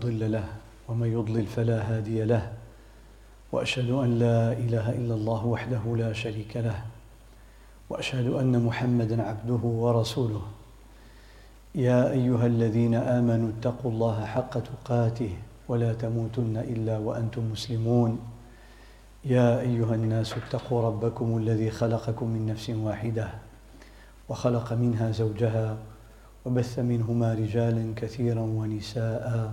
ضل له ومن يضلل فلا هادي له. وأشهد أن لا إله إلا الله وحده لا شريك له. وأشهد أن محمدا عبده ورسوله. يا أيها الذين آمنوا اتقوا الله حق تقاته ولا تموتن إلا وأنتم مسلمون. يا أيها الناس اتقوا ربكم الذي خلقكم من نفس واحدة وخلق منها زوجها وبث منهما رجالا كثيرا ونساء.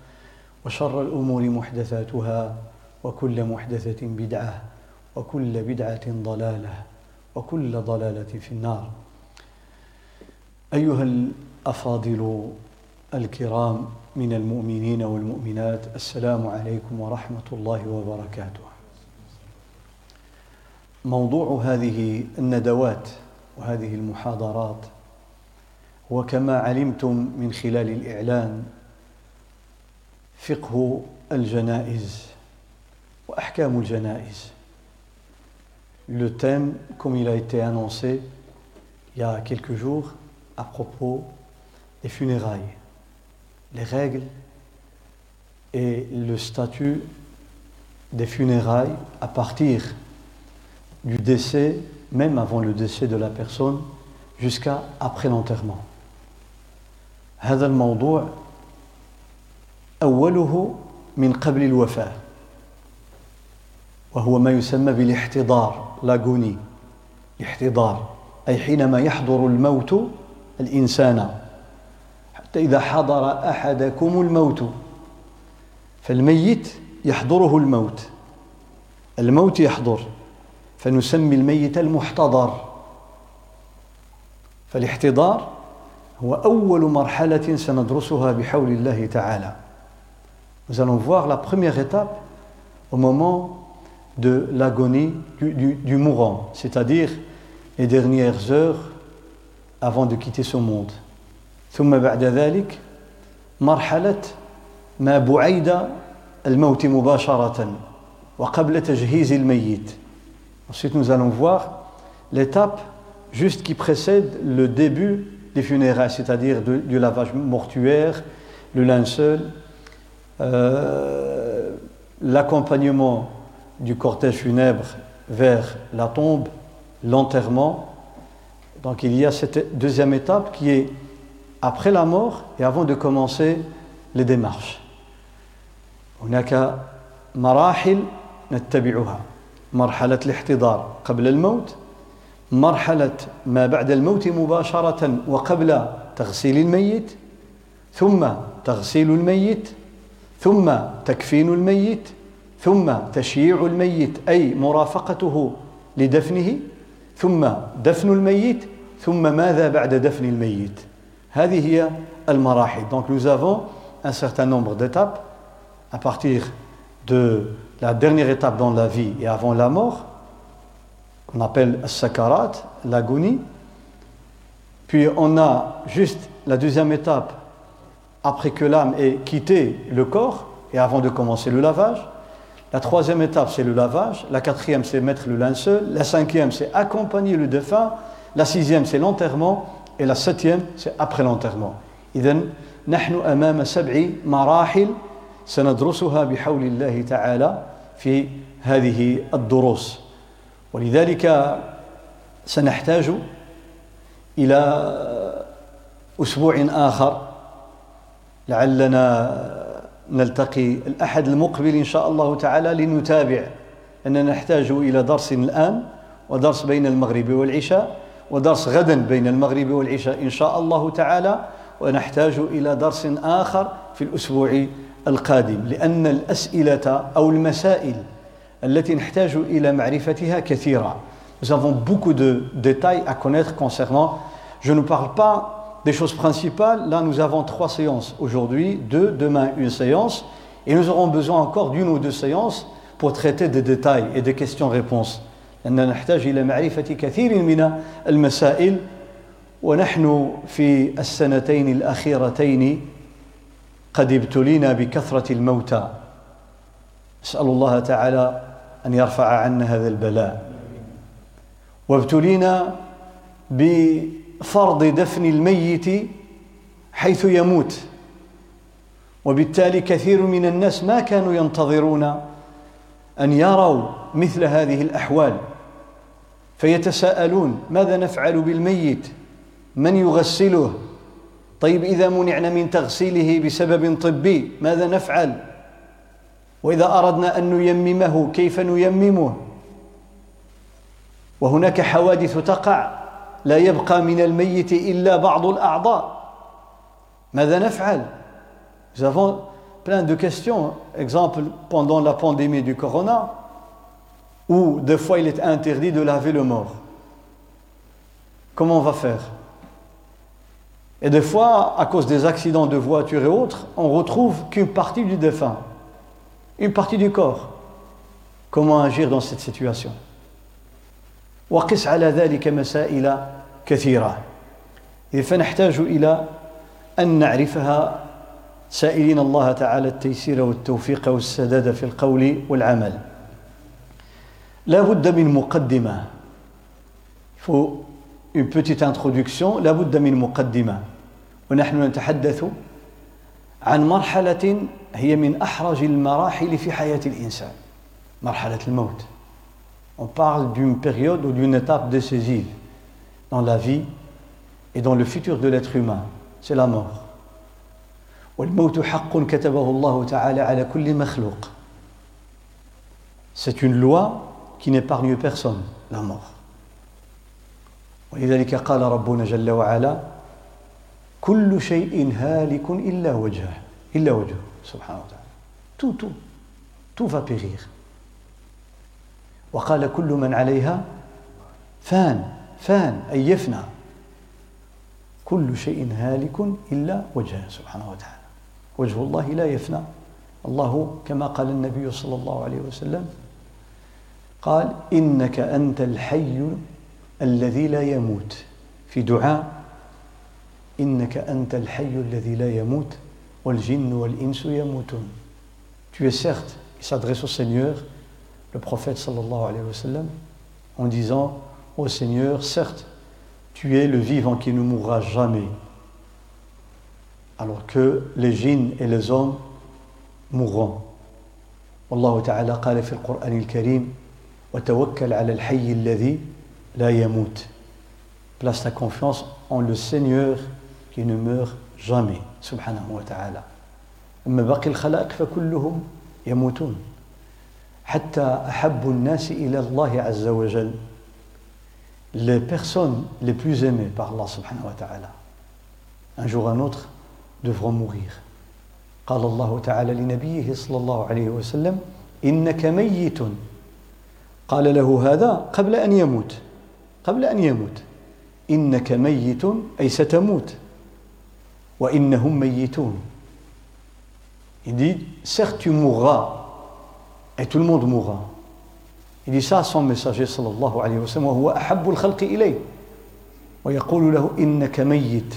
وشر الأمور محدثاتها وكل محدثة بدعة وكل بدعة ضلالة وكل ضلالة في النار. أيها الأفاضل الكرام من المؤمنين والمؤمنات السلام عليكم ورحمة الله وبركاته. موضوع هذه الندوات وهذه المحاضرات هو كما علمتم من خلال الإعلان فقه الجنائز واحكام الجنائز Le thème, comme il a été annoncé il y a quelques jours à propos des funérailles, les règles et le statut des funérailles à partir du décès, même avant le décès de la personne, jusqu'à après l'enterrement. هذا الموضوع أوله من قبل الوفاة وهو ما يسمى بالاحتضار لاغوني. الاحتضار أي حينما يحضر الموت الإنسان حتى إذا حضر أحدكم الموت. فالميت يحضره الموت الموت يحضر فنسمي الميت المحتضر. فالاحتضار هو أول مرحلة سندرسها بحول الله تعالى. Nous allons voir la première étape au moment de l'agonie du, du, du mourant, c'est-à-dire les dernières heures avant de quitter ce monde. ثم بعد ذلك مرحلة ما بعيد الموت مباشرة وقبل تجهيز الميت. Ensuite nous allons voir l'étape juste qui précède le début des funérailles, c'est-à-dire du lavage mortuaire, le linceul, euh, l'accompagnement du cortège funèbre vers la tombe, l'enterrement. Donc il y a cette deuxième étape qui est après la mort et avant de commencer les démarches. هناك مراحل نتبعها مرحلة الاحتضار قبل الموت مرحلة ما بعد الموت مباشرة وقبل تغسيل الميت ثم تغسيل الميت ثم تكفين الميت ثم تشييع الميت أي مرافقته لدفنه ثم دفن الميت ثم ماذا بعد دفن الميت هذه هي المراحل donc nous avons un certain nombre d'étapes à partir de la dernière étape dans la vie et avant la mort qu'on appelle sakarat, l'agonie. Puis on a juste la deuxième étape après que l'âme ait quitté le corps et avant de commencer le lavage. La troisième étape, c'est le lavage. La quatrième, c'est mettre le linceul. La cinquième, c'est accompagner le défunt. La sixième, c'est l'enterrement. Et la septième, c'est après l'enterrement. إذن نحن أمام سبع مراحل سندرسها بحول الله تعالى في هذه الدروس ولذلك سنحتاج إلى أسبوع آخر لعلنا نلتقي الأحد المقبل إن شاء الله تعالى لنتابع أننا نحتاج إلى درس الآن ودرس بين المغرب والعشاء ودرس غدا بين المغرب والعشاء إن شاء الله تعالى ونحتاج إلى درس آخر في الأسبوع القادم لأن الأسئلة أو المسائل التي نحتاج إلى معرفتها كثيرة Nous avons beaucoup de détails à connaître concernant. Je ne parle pas des choses principales, là nous avons trois séances aujourd'hui, deux, demain une séance, et nous aurons besoin encore d'une ou deux séances pour traiter des détails et des questions-réponses. لأننا نحتاج إلى معرفة كثير من المسائل ونحن في السنتين الأخيرتين قد ابتلينا بكثرة الموتى نسأل الله تعالى أن يرفع عنا هذا البلاء وابتلينا بفرض دفن الميت حيث يموت. وبالتالي كثير من الناس ما كانوا ينتظرون أن يروا مثل هذه الأحوال فيتساءلون ماذا نفعل بالميت؟ من يغسله؟ طيب إذا منعنا من تغسيله بسبب طبي ماذا نفعل؟ وإذا أردنا أن نيممه كيف نيممه؟ وهناك حوادث تقع. لا يبقى من الميت إلا بعض الأعضاء ماذا نفعل Nous avons plein de questions. Exemple, pendant la pandémie du corona, où des fois il est interdit de laver le mort. Comment on va faire Et des fois, à cause des accidents de voiture et autres, on retrouve qu'une partie du défunt, une partie du corps. Comment agir dans cette situation وقس على ذلك مسائل كثيرة. فنحتاج إلى أن نعرفها. سائلين الله تعالى التيسير والتوفيق والسداد في القول والعمل. لا بد من مقدمة. Il faut une petite introduction. لا بد من مقدمة. ونحن نتحدث عن مرحلة هي من أحرج المراحل في حياة الإنسان. مرحلة الموت. On parle d'une période ou d'une étape décisive dans la vie et dans le futur de l'être humain. C'est la mort. والموت حق كتبه الله تعالى على كل مخلوق. C'est une loi qui n'épargne personne, la mort. ولذلك قال ربنا جل وعلا كل شيء هالك إلا وجهه إلا وجهه سبحانه وتعالى tout tout tout va périr وقال كل من عليها فان فان أي يفنى. كل شيء هالك إلا وجهه سبحانه وتعالى. وجه الله لا يفنى. الله كما قال النبي صلى الله عليه وسلم قال إنك أنت الحي الذي لا يموت. في دعاء إنك أنت الحي الذي لا يموت والجن والإنس يموتون. Tu es certes, il s'adresse au Seigneur, le prophète sallallahu alayhi wa sallam, en disant Ô Seigneur, certes, tu es le vivant qui ne mourra jamais, alors que les djinns et les hommes mourront. والله تعالى قال في القرآن الكريم وتوكل على الحي الذي لا يموت place ta confiance en le Seigneur qui ne meurt jamais سبحانه وتعالى أما باقي الخلائق فكلهم يموتون حتى أحب الناس إلى الله عز وجل. Les personnes les plus aimées par Allah subhanahu wa ta'ala. Un jour ou un autre devront mourir. قال الله تعالى لنبيه صلى الله عليه وسلم إنك ميت. قال له هذا قبل أن يموت. قبل أن يموت. إنك ميت أي ستموت. وإنهم ميتون. Il dit, certes tu mourras, et tout le monde mourra. Il dit ça à son messager sallallahu alayhi wa sallam, وهو أحب الخلق إليه ويقول له إنك ميت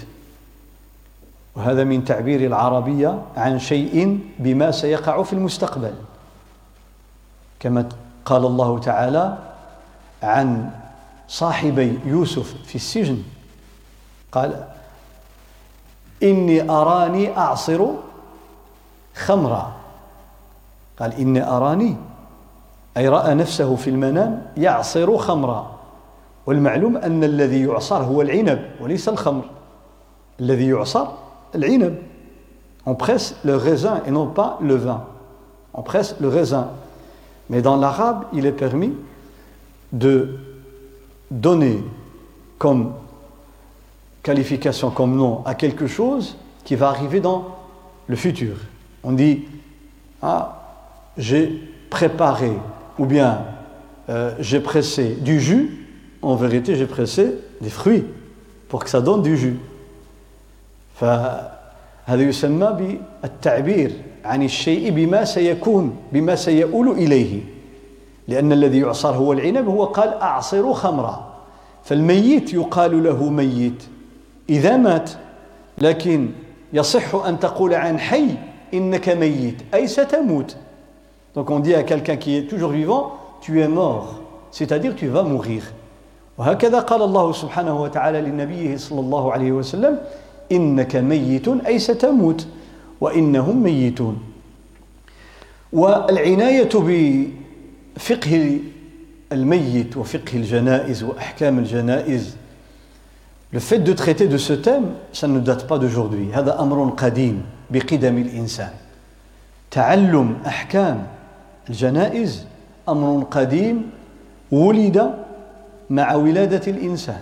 وهذا من تعبير العربية عن شيء بما سيقع في المستقبل كما قال الله تعالى عن صاحبي يوسف في السجن قال إني أراني أعصر خمرا قال إني أراني أي رأى نفسه في المنام يعصر خمرا والمعلوم أن الذي يعصر هو العنب وليس الخمر الذي يعصر العنب on presse le raisin et non pas le vin on presse le raisin mais dans l'arabe il est permis de donner comme qualification, comme nom à quelque chose qui va arriver dans le futur. On dit, ah, j'ai préparé ou bien euh, j'ai pressé du jus, en vérité j'ai pressé des fruits pour que ça donne du jus. فهذا يسمى بالتعبير عن الشيء بما سيكون بما سيؤول إليه لأن الذي يعصر هو العنب هو قال أعصر خمرا. فالميت يقال له ميت. إذا مات لكن يصح أن تقول عن حي إنك ميت أي ستموت. Donc on dit à quelqu'un qui est toujours vivant, tu es mort, c'est-à-dire tu vas mourir. وهكذا قال الله سبحانه وتعالى لنبيه صلى الله عليه وسلم إنك ميت أي ستموت وإنهم ميتون والعناية بفقه الميت وفقه الجنائز وأحكام الجنائز Le fait de traiter de ce thème, ça ne date pas d'aujourd'hui. هذا أمر قديم بقدم الإنسان. تعلم أحكام الجنائز أمر قديم ولد مع ولادة الإنسان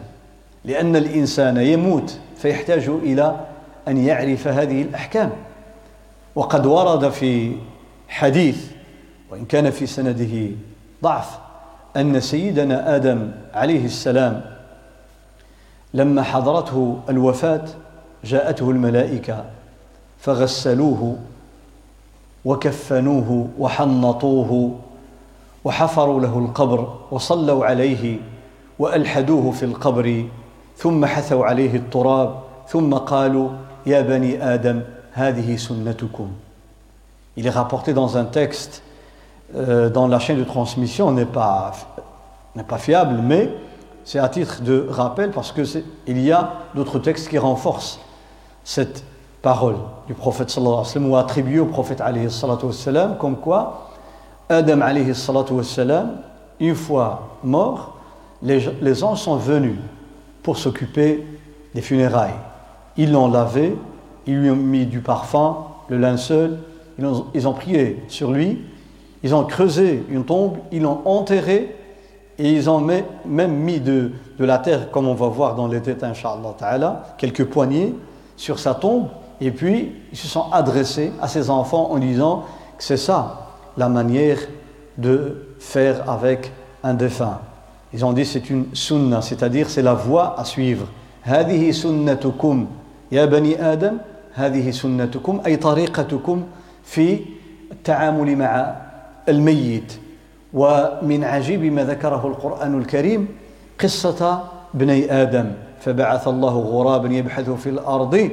لأن الإنسان يموت فيحتاج إلى أن يعرف هذه الأحكام. وقد ورد في حديث وإن كان في سنده ضعف أن سيدنا آدم عليه السلام لما حضرته الوفاة جاءته الملائكة فغسلوه وكفنوه وحنطوه وحفروا له القبر وصلوا عليه والحدوه في القبر ثم حثوا عليه التراب ثم قالوا يا بني آدم هذه سنتكم Il est rapporté dans un texte euh, dans la chaîne de transmission n'est pas pas fiable, mais c'est à titre de rappel parce que il y a d'autres textes qui renforcent cette parole du prophète sallallahu alayhi wa sallam ou attribuée au prophète alayhi sallam comme quoi Adam alayhi sallam une fois mort les, les anges sont venus pour s'occuper des funérailles. Ils l'ont lavé ils lui ont mis du parfum le linceul ils ont, ils ont prié sur lui ils ont creusé une tombe ils l'ont enterré et ils ont même mis de, de la terre comme on va voir dans les têtes inshallah quelques poignées sur sa tombe et puis, ils se sont adressés à ces enfants en disant que c'est ça la manière de faire avec un défunt. Ils ont dit c'est une sunna, c'est-à-dire c'est la voie à suivre. هذه سنتكم يا بني آدم هذه سنتكم أي طريقتكم في التعامل مع الميت ومن عجيب ما ذكره القرآن الكريم قصة بني آدم فبعث الله غرابا يبحث في الأرض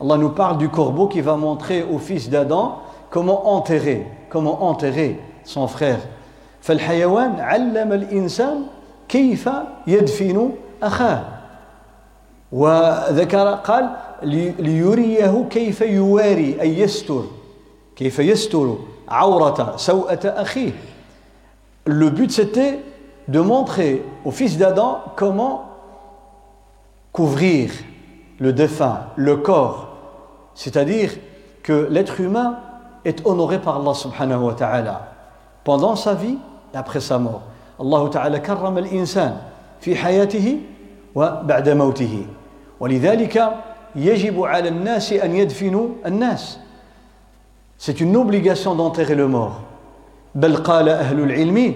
Allah nous parle du corbeau qui va montrer au fils d'Adam comment enterrer, comment enterrer son frère. فالحيوان علم الإنسان كيف يدفن أخاه وذكر قال ليريه كيف يواري أي يستر كيف يستر عورة سوءة أخيه Le but c'était de montrer au fils d'Adam comment couvrir le défunt, le corps. C'est-à-dire que l'être humain est honoré par Allah subhanahu wa ta'ala pendant sa vie et après sa mort. Allah ta'ala كرم الإنسان في حياته وبعد موته ولذلك يجب على الناس أن يدفنوا الناس C'est une obligation d'enterrer le mort. بل قال أهل العلم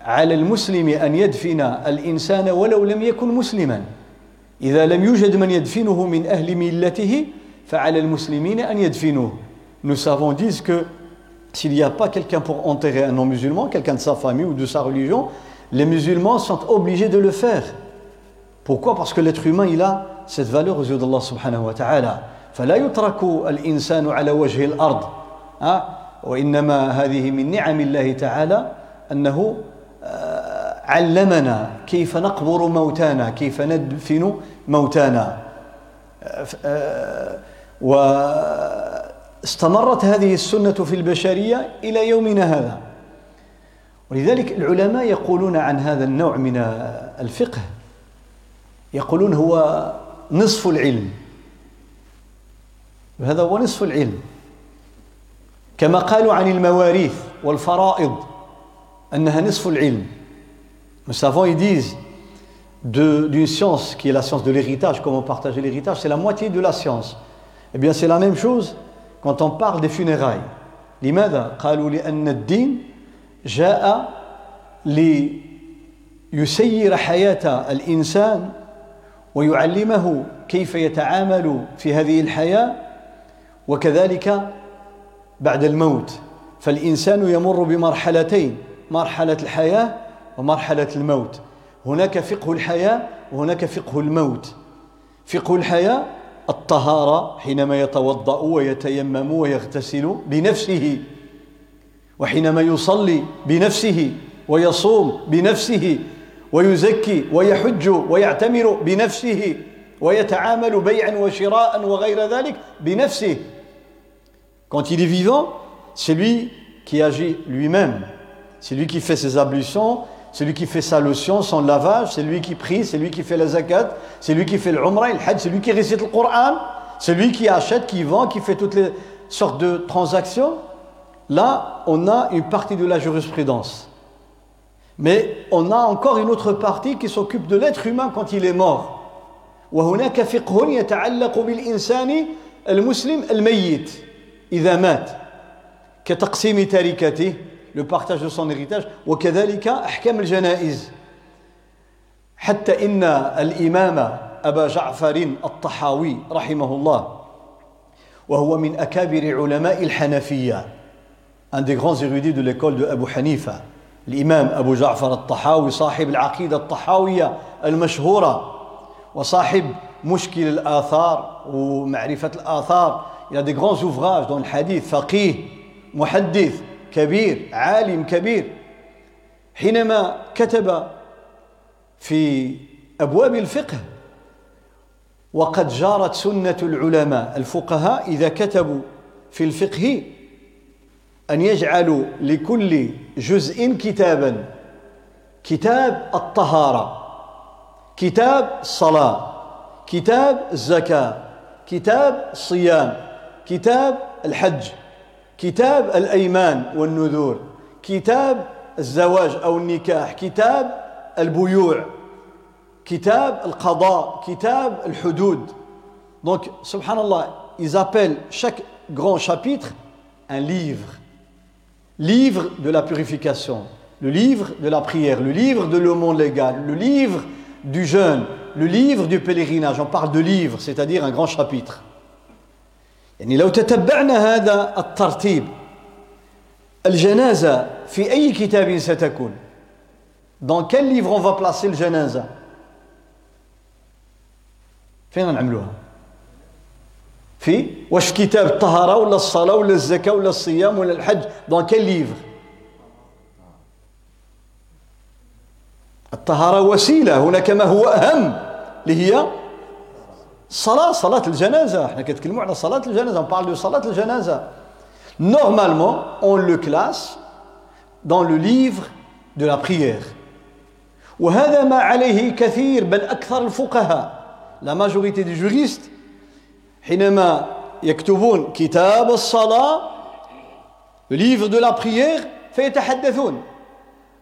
على المسلم أن يدفن الإنسان ولو لم يكن مسلماً إذا لم يوجد من يدفنه من أهل ملته فعلى المسلمين أن يدفنوه Nous savons disent que s'il n'y a pas quelqu'un pour enterrer un non-musulman, quelqu'un de sa famille ou de sa religion, les musulmans sont obligés de le faire. Pourquoi Parce que l'être humain, il a cette valeur aux yeux d'Allah subhanahu wa ta'ala. فلا يترك الإنسان على وجه الأرض وإنما هذه من نعم الله تعالى أنه علمنا كيف نقبر موتانا كيف ندفن موتانا. واستمرت هذه السنة في البشرية إلى يومنا هذا. ولذلك العلماء يقولون عن هذا النوع من الفقه. يقولون هو نصف العلم. هذا هو نصف العلم. كما قالوا عن المواريث والفرائض أنها نصف العلم. Nous savons, ils disent, d'une science qui est la science de l'héritage, comment partager l'héritage, c'est la moitié de la science. Eh bien, c'est la même chose quand on parle des funérailles. لماذا؟ قالوا لأن الدين جاء ليسير حياة الإنسان ويعلمه كيف يتعامل في هذه الحياة وكذلك بعد الموت فالإنسان يمر بمرحلتين مرحلة الحياة ومرحلة الموت. هناك فقه الحياة وهناك فقه الموت. فقه الحياة الطهارة حينما يتوضأ ويتيمم ويغتسل بنفسه وحينما يصلي بنفسه ويصوم بنفسه ويزكي ويحج ويعتمر بنفسه ويتعامل بيعا وشراء وغير ذلك بنفسه. Quand il est vivant, c'est lui qui agit lui-même. C'est lui qui fait ses ablutions, c'est lui qui fait sa lotion, son lavage, c'est lui qui prie, c'est lui qui fait la zakat, c'est lui qui fait le umrah, le hajj, c'est lui qui récite le Coran, c'est lui qui achète, qui vend, qui fait toutes les sortes de transactions. Là, on a une partie de la jurisprudence. Mais on a encore une autre partie qui s'occupe de l'être humain quand il est mort. وهناك فقه يتعلق بالإنسان المسلم الميت إذا مات كتقسيم تركته le partage de son héritage. وكذلك أحكام الجنائز. حتى إن الإمام أبا جعفر الطحاوي رحمه الله وهو من أكابر علماء الحنفية un des grands érudits de l'école de Abu Hanifa الإمام أبو جعفر الطحاوي صاحب العقيدة الطحاوية المشهورة وصاحب مشكل الآثار ومعرفة الآثار. Il a des grands ouvrages dans le hadith فقيه محدث كبير عالم كبير. حينما كتب في أبواب الفقه وقد جارت سنة العلماء الفقهاء إذا كتبوا في الفقه أن يجعلوا لكل جزء كتابا كتاب الطهارة كتاب الصلاة كتاب الزكاة كتاب الصيام كتاب الحج. كتاب الأيمان والنذور كتاب الزواج أو النكاح كتاب البيوع كتاب القضاء كتاب الحدود Donc, subhanallah, ils appellent chaque grand chapitre un livre. livre de la purification, le livre de la prière, le livre de l'aumône légal, le livre du jeûne, le livre du pèlerinage. On parle de livre, c'est-à-dire un grand chapitre. يعني لو تتبعنا هذا الترتيب الجنازة في أي كتاب ستكون؟ Dans quel livre on va placer le janaza فين نعملوها؟ في؟ واش كتاب الطهارة ولا الصلاة ولا الزكاة ولا الصيام ولا الحج؟ دون كيل ليفر الطهارة وسيلة هناك ما هو أهم اللي هي الصلاه صلاة الجنازة. إحنا كنتكلموا على صلاة الجنازة. On parle صلاة الجنازة. Normalement on le classe dans le livre de la prière. وهذا ما عليه كثير بل أكثر الفقهاء. La majorité des juristes حينما يكتبون كتاب الصلاة livre de la prière فيتحدثون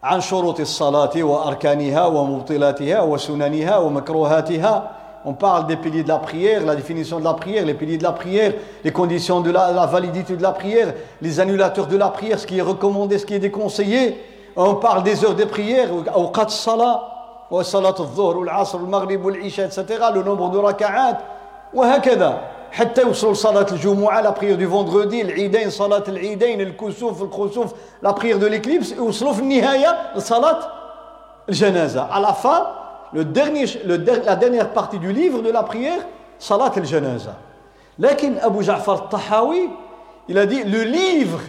عن شروط الصلاة وأركانها ومبطلاتها وسننها ومكروهاتها. On parle des piliers de la prière, la définition de la prière, les piliers de la prière, les conditions de la, la validité de la prière, les annulateurs de la prière, ce qui est recommandé, ce qui est déconseillé. On parle des heures de prière, أوقات الصلاة وصلاة الظهر والعصر والمغرب والعشاء etc. le nombre de raka'at وهكذا حتى يوصلوا لصلاة الجمعة لا بريير دو فوندغودي العيدين صلاة العيدين الكسوف الخسوف لا بريير دو ليكليبس يوصلوا في النهاية لصلاة الجنازة على لا فان le dernier, le, la dernière partie du livre de la prière صلاة الجنازة لكن أبو جعفر الطحاوي il a dit le livre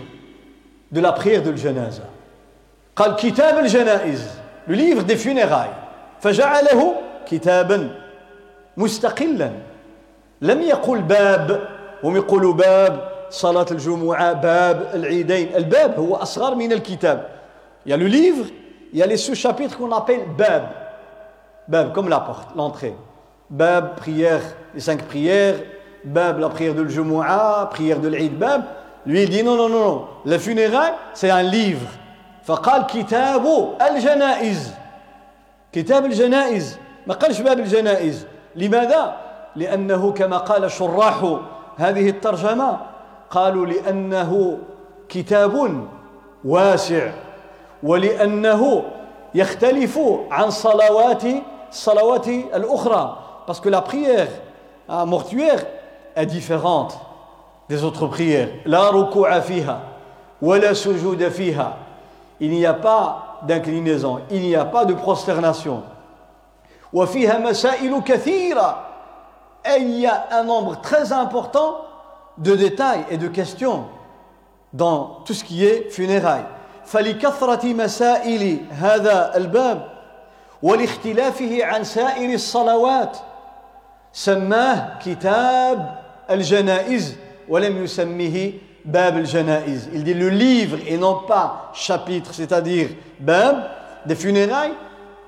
de la prière de الجنازة قال كتاب الجنائز le livre des funérailles فجعله كتابا مستقلا لم يقل باب هم يقولوا باب صلاة الجمعة باب العيدين الباب هو أصغر من الكتاب Il y a le livre, il y a les sous-chapitres qu'on appelle bab. Bab, comme la porte, l'entrée. Bab, prière, les cinq prières. Bab, la prière de Jumu'ah, prière de l'Eid Bab. Lui, il dit non, non, non, non. Le funérail, c'est un livre. فقال كتاب الجنائز كتاب الجنائز ما قالش باب الجنائز لماذا؟ لأنه كما قال شراح هذه الترجمة قالوا لأنه كتاب واسع ولأنه يختلف عن صلوات الصلوات الأخرى Parce que la prière hein, mortuaire est différente des autres prières. La ruku'a fiha, wa la sujuda fiha. Il n'y a pas d'inclinaison, il n'y a pas de prosternation. Wa fiha masailu kathira. Et il y a un nombre très important de détails et de questions dans tout ce qui est funérailles. فلكثرة مسائل هذا الباب ولاختلافه عن سائر الصلوات سماه كتاب الجنائز ولم يسميه باب الجنائز il dit le livre et non pas chapitre c'est-à-dire bab des funérailles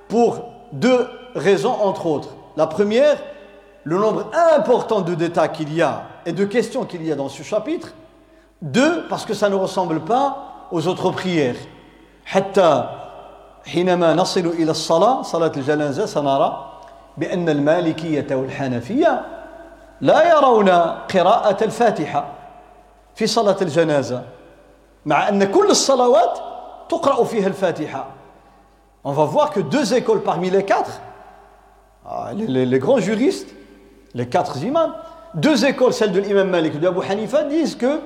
pour deux raisons entre autres la première le nombre important de détails qu'il y a et de questions qu'il y a dans ce chapitre deux parce que ça ne ressemble pas aux autres prières حتى حينما نصل إلى الصلاة صلاة الجنازة سنرى بأن المالكية والحنفية لا يرون قراءة الفاتحة في صلاة الجنازة مع أن كل الصلوات تقرأ فيها الفاتحة On va voir que deux écoles parmi les quatre, ah, les, les, les grands juristes, les quatre imams, deux écoles, celle de l'imam Malik et de Abu Hanifa, disent que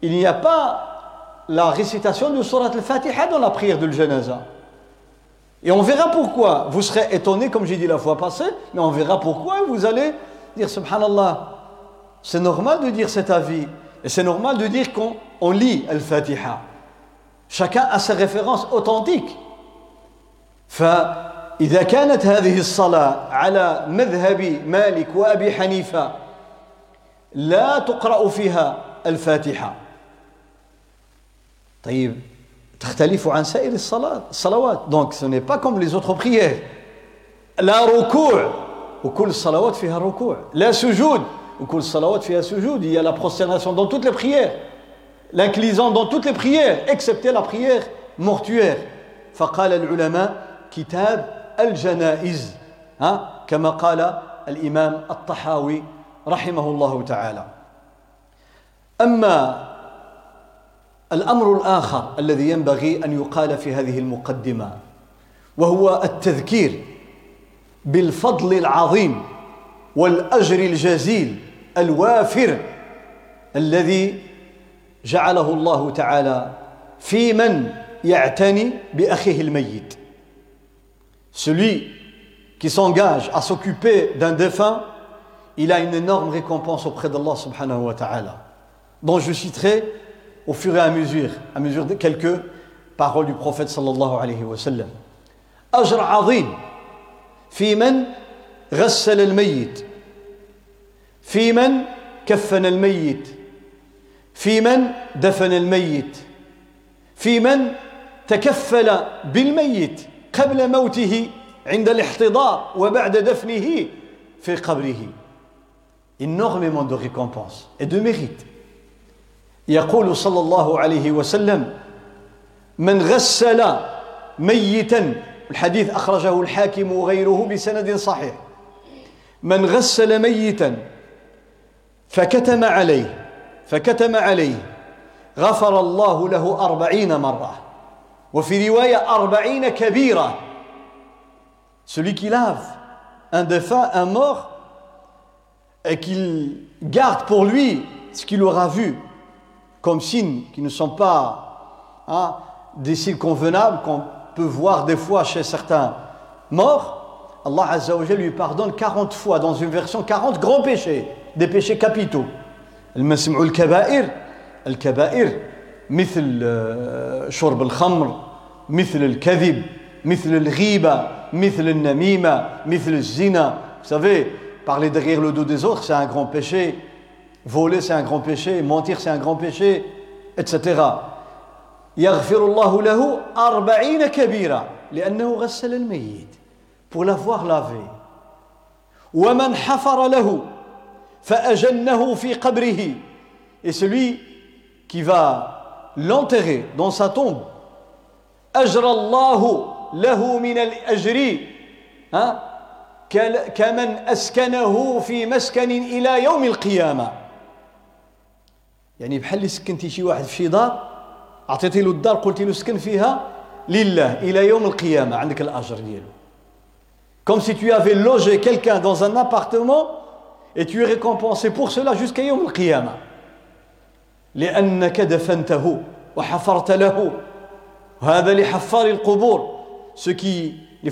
il n'y a pas la récitation de Surat al-Fatiha dans la prière de l'Janaza. Et on verra pourquoi. Vous serez étonné, comme j'ai dit la fois passée, mais on verra pourquoi. Vous allez dire Subhanallah. C'est normal de dire cet avis. Et c'est normal de dire qu'on lit Al-Fatiha. Chacun a ses références authentiques. فإذا كانت هذه الصلاة على مذهب مالك وأبي حنيفة لا تقرأ فيها الفاتحة طيب تختلف عن سائر الصلاة الصلوات. Donc ce n'est pas comme les autres prières. لا ركوع وكل الصلوات فيها ركوع لا سجود. وكل الصلوات فيها سجود. A la prosternation dans toutes les prières. L'inclinaison dans toutes les prières excepté la prière mortuaire. فقال العلماء كتاب الجنائز. ها كما قال الإمام الطحاوي رحمه الله تعالى. أما الأمر الآخر الذي ينبغي أن يقال في هذه المقدمة وهو التذكير بالفضل العظيم والأجر الجزيل الوافر الذي جعله الله تعالى في من يعتني بأخيه الميت. Celui qui s'engage à s'occuper d'un défunt il a une énorme récompense auprès d'Allah subhanahu wa ta'ala. Dont je citerai au fur et à mesure, à mesure de quelques paroles du prophète sallallahu alayhi wa sallam. أجر عظيم في من غسل الميت في من كفن الميت في من دفن الميت في من تكفل بالميت قبل موته عند الاحتضار وبعد دفنه في قبره énormément de récompenses et de mérites يقول صلى الله عليه وسلم من غسل ميتا الحديث أخرجه الحاكم وغيره بسند صحيح من غسل ميتا فكتم عليه فكتم عليه غفر الله له أربعين مرة وفي رواية أربعين كبيرة celui qui lave un défunt, un mort et qu'il garde pour lui ce qu'il aura vu comme signes qui ne sont pas hein, des signes convenables qu'on peut voir des fois chez certains morts, Allah Azza wa lui pardonne 40 fois, dans une version 40 grands péchés, des péchés capitaux. المسمع الكبائر الكبائر مثل شرب الخمر مثل الكذب مثل الغيبة مثل النميمة مثل الزنا Vous savez, parler derrière le dos des autres, c'est un grand péché. Voler c'est un grand péché, mentir c'est un grand péché, etc. يغفر الله له أربعين كبيرة لأنه غسل الميت pour l'avoir lavé. ومن حفر له فأجنه في قبره et celui qui va l'enterrer dans sa tombe أجر الله له من الأجر كمن أسكنه في مسكن إلى يوم القيامة يعني بحال اللي سكنتي شي واحد في شي دار عطيتي له الدار قلتي له سكن فيها لله إلى يوم القيامة عندك الأجر ديالو. Si tu avais logé quelqu'un dans un appartement et tu es récompensé pour cela jusqu'à Yom al-Qiyamah. لأنك دفنته وحفرت له. وهذا لحفار القبور. Ceux qui les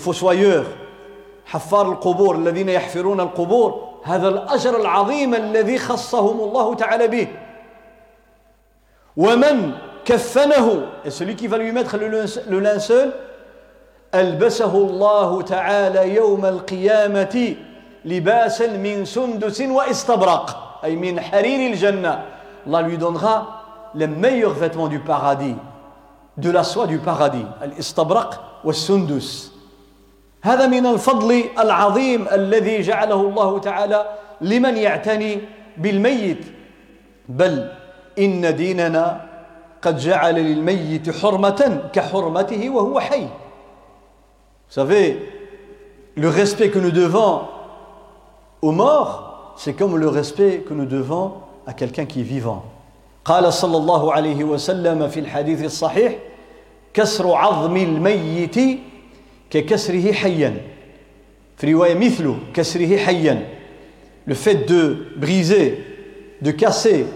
حفار القبور الذين يحفرون القبور هذا الأجر العظيم الذي خصهم الله تعالى به. Et celui qui va lui mettre le linceul ألبسه الله تعالى يوم القيامة لباسا من سندس واستبرق أي من حرير الجنة. Allah lui donnera les meilleurs vêtements du paradis de la soie du paradis الاستبرق والسندس. هذا من الفضل العظيم الذي جعله الله تعالى لمن يعتني بالميت. بل إن ديننا قد جعل للميت حرمة كحرمته وهو حي Vous savez, le respect que nous devons aux morts, c'est comme le respect que nous devons à quelqu'un qui est vivant. قال صلى الله عليه وسلم في الحديث الصحيح كسر عظم الميت ككسره حيا في رواية مثل كسره حيا le fait de briser de casser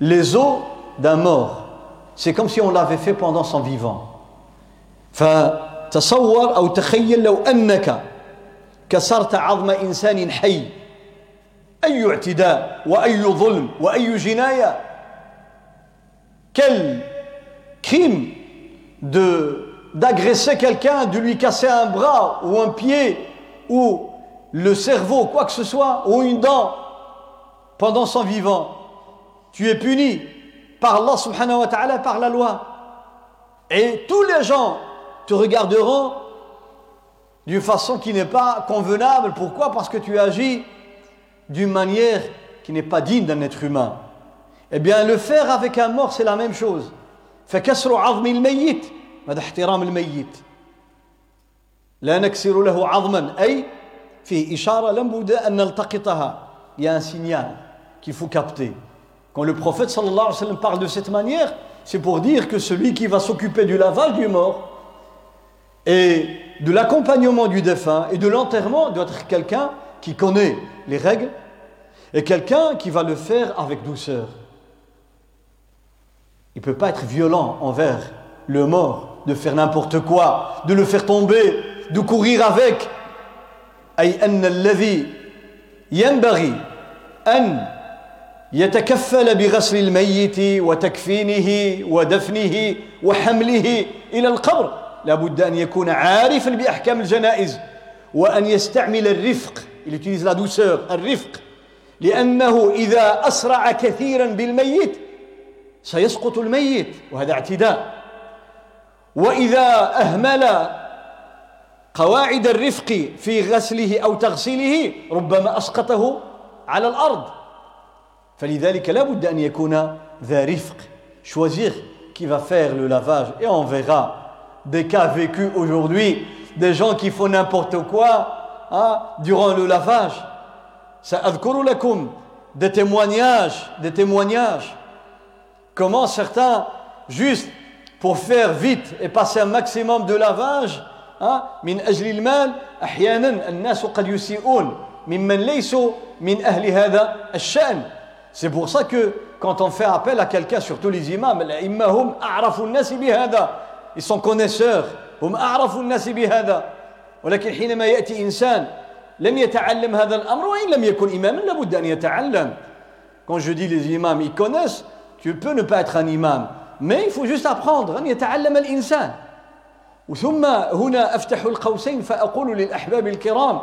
les os d'un mort c'est comme si on l'avait fait pendant son vivant فتصور أو تخيل لو أنك كسرت عظم إنسان حي أي اعتداء وأي ظلم وأي جناية quel crime de d'agresser quelqu'un, de lui casser un bras ou un pied ou le cerveau, quoi que ce soit, ou une dent pendant son vivant. Tu es puni par Allah subhanahu wa ta'ala, par la loi. Et tous les gens te regarderont d'une façon qui n'est pas convenable. Pourquoi Parce que tu agis d'une manière qui n'est pas digne d'un être humain. Eh bien, le faire avec un mort, c'est la même chose. فكسر عظم الميت هذا احترام الميت لا نكسر له عظما أي فيه إشارة لابد أن نلتقطها il y a un signal qu'il faut capter quand le prophète sallallahu alayhi wa sallam parle de cette manière c'est pour dire que celui qui va s'occuper du lavage du mort et de l'accompagnement du défunt et de l'enterrement doit être quelqu'un qui connaît les règles et quelqu'un qui va le faire avec douceur. Il ne peut pas être violent envers le mort, de faire n'importe quoi, de le faire tomber, de courir avec. أي أن الذي ينبغي أن يتكفل بغسل الميت وتكفينه ودفنه وحمله إلى القبر. لابد أن يكون عارفا بأحكام الجنائز وأن يستعمل الرفق la douceur الرفق لأنه إذا أسرع كثيرا بالميت سيسقط الميت وهذا اعتداء. وإذا أهمل قواعد الرفق في غسله أو تغسيله ربما أسقطه على الأرض. فلذلك لا بد أن يكون ذا رفق choisir qui va faire le lavage et on verra des cas vécus aujourd'hui des gens qui font n'importe quoi hein, durant le lavage سأذكر لكم des témoignages des témoignages comment certains juste pour faire vite et passer un maximum de lavage من أجل المال أحيانا الناس قد يسيئون ممن ليسوا من أهل هذا الشأن C'est pour ça que quand on fait appel à quelqu'un, surtout les imams, ils sont connaisseurs. ولكن حينما يأتي Quand je dis les imams, ils connaissent, tu peux ne pas être un imam, mais il faut juste apprendre أن يتعلم الإنسان ثم هنا أفتح القوسين فأقول للأحباب الكرام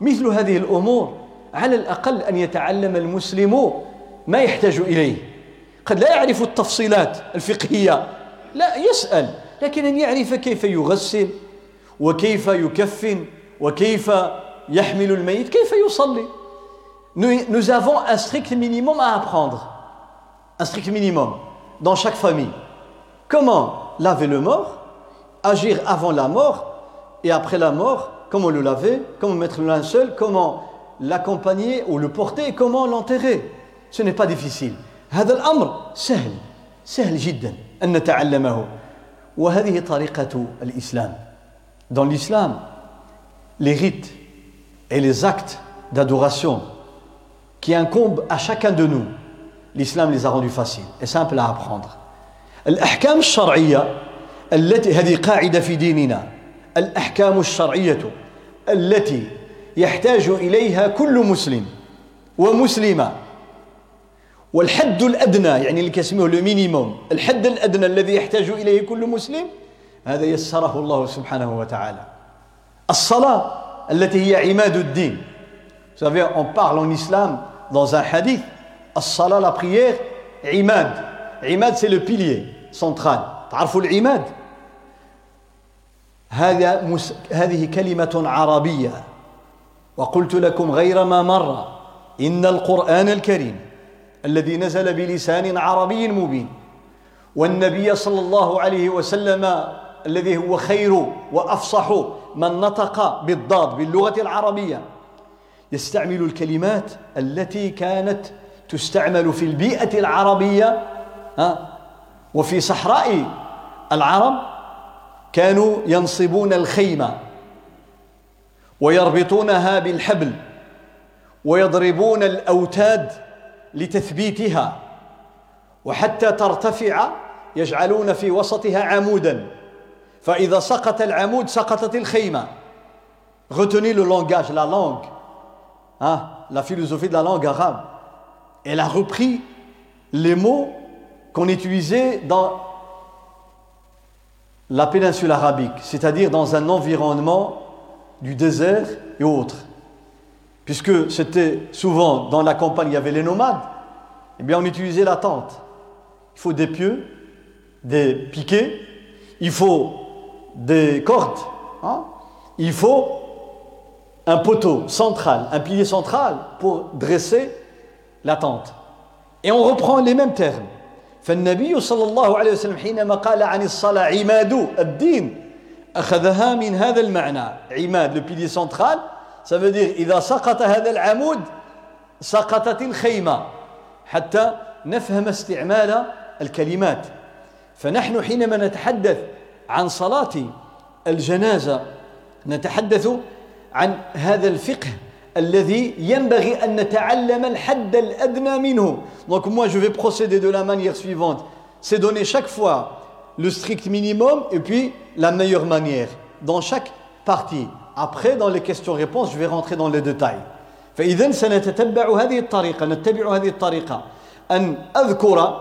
مثل هذه الأمور على الأقل أن يتعلم المسلم ما يحتاج إليه قد لا يعرف التفصيلات الفقهية لا يسأل لكن أن يعرف كيف يغسل وكيف يكفن وكيف يحمل الميت كيف يصلي nous avons un strict minimum à apprendre un strict minimum dans chaque famille. Comment laver le mort, agir avant la mort et après la mort, comment le laver, comment mettre le linceul, comment l'accompagner ou le porter et comment l'enterrer. Ce n'est pas difficile. هذا الأمر سهل سهل جدا أن نتعلمه وهذه طريقة الإسلام Dans l'islam, les rites et les actes d'adoration qui incombent à chacun de nous, l'islam les a rendus faciles et simples à apprendre. الأحكام الشرعية التي هذه قاعدة في ديننا الأحكام الشرعية التي يحتاج إليها كل مسلم ومسلمة والحد الأدنى يعني اللي كيسموه لو مينيموم الحد الأدنى الذي يحتاج إليه كل مسلم هذا يسره الله سبحانه وتعالى الصلاة التي هي عماد الدين savez, on parle en islam dans un hadith, الصلاة, la prière, عماد. عماد c'est le pilier central. تعرفوا العماد؟ هذا هذه كلمة عربية وقلت لكم غير ما مر إن القرآن الكريم الذي نزل بلسان عربي مبين. والنبي صلى الله عليه وسلم الذي هو خير وأفصح من نطق بالضاد باللغة العربية. يستعمل الكلمات التي كانت تستعمل في البيئة العربية وفي صحراء العرب كانوا ينصبون الخيمه ويربطونها بالحبل ويضربون الأوتاد لتثبيتها وحتى ترتفع يجعلون في وسطها عمودا فإذا سقط العمود سقطت الخيمة Retenez le langage, la langue, hein, la philosophie de la langue arabe. Elle a repris les mots qu'on utilisait dans la péninsule arabique, c'est-à-dire dans un environnement du désert et autres. Puisque c'était souvent dans la campagne, il y avait les nomades, eh bien on utilisait la tente. Il faut des pieux, des piquets, il faut des cordes, hein? il faut un poteau central, un pilier central pour dresser la tente. Et on reprend les mêmes termes. فالنبي صلى الله عليه وسلم حينما قال عن الصلاة عماد الدين أخذها من هذا المعنى عماد le pilier central ça veut dire إذا سقط هذا العمود سقطت الخيمة حتى نفهم استعمال الكلمات فنحن حينما نتحدث عن صلاة الجنازة نتحدث عن هذا الفقه الذي ينبغي أن نتعلم الحد الأدنى منه donc moi je vais procéder de la manière suivante c'est donner chaque fois le strict minimum et puis la meilleure manière dans chaque partie après dans les questions-réponses je vais rentrer dans les détails. فإذا سنتتبع هذه الطريقة نتبع هذه الطريقة أن أذكر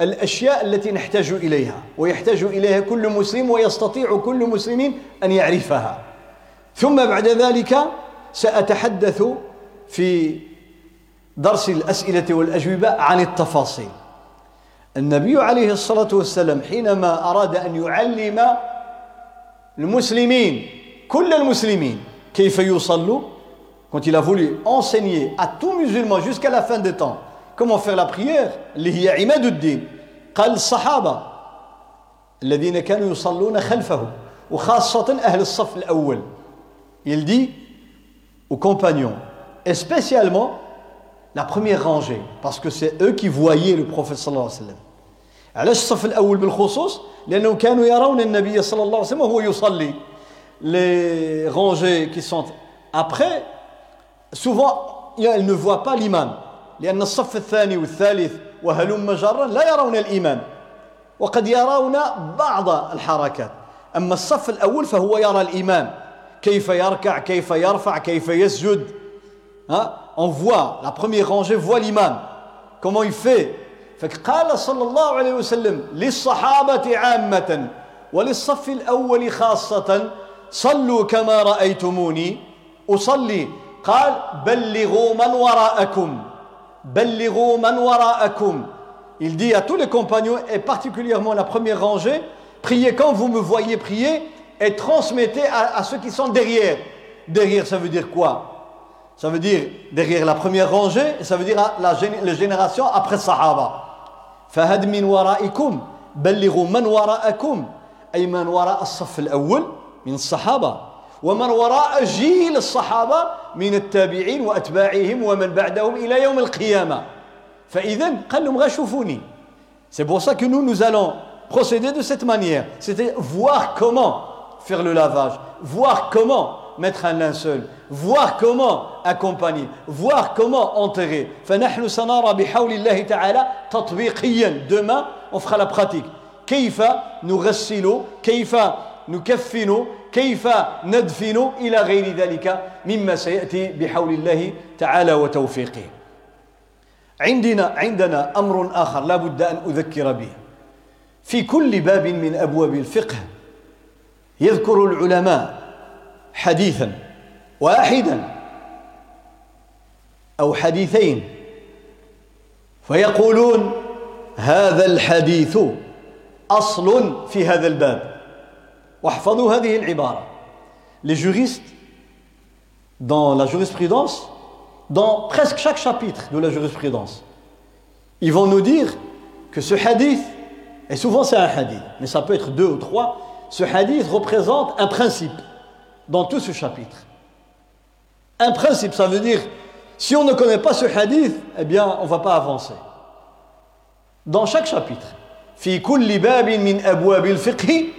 الاشياء التي نحتاج اليها ويحتاج اليها كل مسلم ويستطيع كل مسلم ان يعرفها. ثم بعد ذلك ساتحدث في درس الاسئله والاجوبه عن التفاصيل. النبي عليه الصلاة والسلام حينما أراد أن يعلم المسلمين كل المسلمين كيف يصلوا quand il a voulu enseigner à tout musulman jusqu'à la fin des temps comment faire la prière اللي هي عماد الدين قال الصحابة الذين كانوا يصلون خلفه وخاصة أهل الصف الأول il dit aux compagnons et spécialement la première rangée parce que c'est eux qui voyaient le prophète صلى الله عليه وسلم علاش الصف الأول بالخصوص لأنهم كانوا يرون النبي صلى الله عليه وسلم وهو يصلي les rangées qui sont après souvent ils ne voient pas l'imam. لأن الصف الثاني والثالث وهلم جرا لا يرون الإمام. وقد يرون بعض الحركات. أما الصف الأول فهو يرى الإمام. كيف يركع كيف يرفع كيف يسجد. ها؟ On voit. La première rangée voit l'imam. Comment il fait فقال صلى الله عليه وسلم للصحابة عامة وللصف الأول خاصة صلوا كما رأيتموني أصلي قال بلغوا من وراءكم Il dit à tous les compagnons, et particulièrement la première rangée, priez quand vous me voyez prier et transmettez à, ceux qui sont derrière. Derrière, ça veut dire quoi Ça veut dire derrière la première rangée, et ça veut dire la, la génération après Sahaba. فهد من ورائكم بلغوا من وراءكم أي من وراء الصف الأول من الصحابة ومن وراء جيل الصحابة من التابعين وأتباعهم ومن بعدهم إلى يوم القيامة فإذا قال لهم شوفوني C'est pour ça que nous, nous allons procéder de cette manière. C'était voir comment faire le lavage, voir comment mettre un linceul, voir comment accompagner, voir comment enterrer. فنحن سنرى بحول الله تعالى تطبيقيا demain on fera la pratique. كيف نغسل كيف نكفن كيف ندفن إلى غير ذلك مما سيأتي بحول الله تعالى وتوفيقه. عندنا عندنا أمر آخر لا بد أن أذكر به. في كل باب من أبواب الفقه يذكر العلماء حديثا واحدا أو حديثين فيقولون هذا الحديث أصل في هذا الباب. Les juristes, dans la jurisprudence, dans presque chaque chapitre de la jurisprudence, ils vont nous dire que ce hadith, et souvent c'est un hadith, mais ça peut être deux ou trois, ce hadith représente un principe dans tout ce chapitre. Un principe, ça veut dire, si on ne connaît pas ce hadith, eh bien, on ne va pas avancer. Dans chaque chapitre, « Fi kulli babin min fiqhi »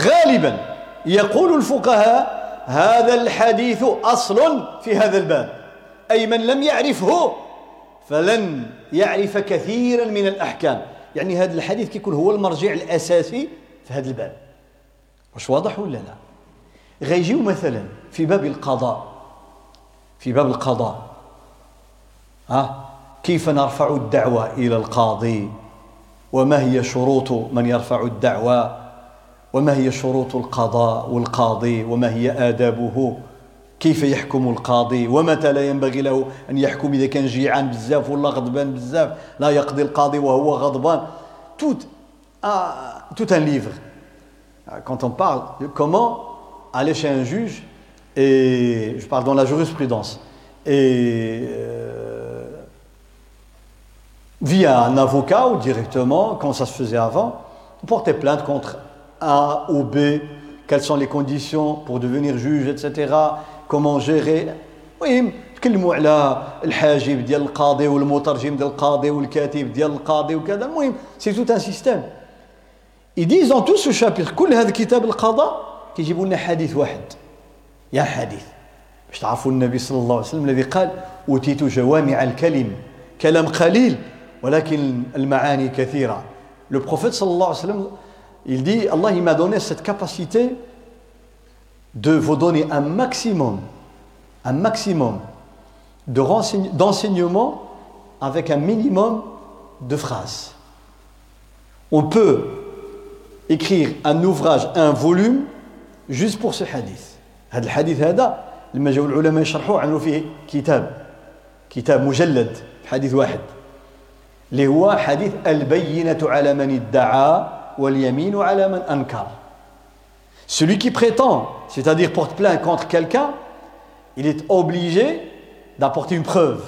غالبا يقول الفقهاء هذا الحديث أصل في هذا الباب أي من لم يعرفه فلن يعرف كثيرا من الأحكام. يعني هذا الحديث كيكون هو المرجع الأساسي في هذا الباب. واش واضح ولا لا؟ غيجيو مثلا في باب القضاء. في باب القضاء. ها؟ كيف نرفع الدعوة إلى القاضي؟ وما هي شروط من يرفع الدعوة؟ وما هي شروط القضاء والقاضي وما هي آدابه كيف يحكم القاضي ومتى لا ينبغي له أن يحكم إذا كان جيعان بزاف ولا غضبان بزاف لا يقضي القاضي وهو غضبان tout ah, tout un livre quand on parle de comment aller chez un juge et je parle dans la jurisprudence et euh, via un avocat ou directement, comme ça se faisait avant, porter plainte contre A ou B, quelles sont les conditions pour devenir juge, etc. Comment gérer. Oui, تكلموا على الحاجب ديال القاضي والمترجم ديال القاضي والكاتب ديال القاضي وكذا المهم سي توت ان سيستيم ils disent dans tout ce chapitre كل هذا كتاب القضاء كيجيبوا لنا حديث واحد يا حديث باش تعرفوا النبي صلى الله عليه وسلم الذي قال اوتيت جوامع الكلم كلام قليل ولكن المعاني كثيرة le prophète sallallahu alayhi wa sallam il dit Allah il m'a donné cette capacité de vous donner un maximum un maximum d'enseignement avec un minimum de phrases on peut écrire un ouvrage un volume juste pour ce hadith هذا الحديث هذا لما جاءوا العلماء يشرحوه عملوا فيه كتاب كتاب مجلد حديث واحد اللي هو حديث البينة على من ادعى Celui qui prétend, c'est-à-dire porte plainte contre quelqu'un, il est obligé d'apporter une preuve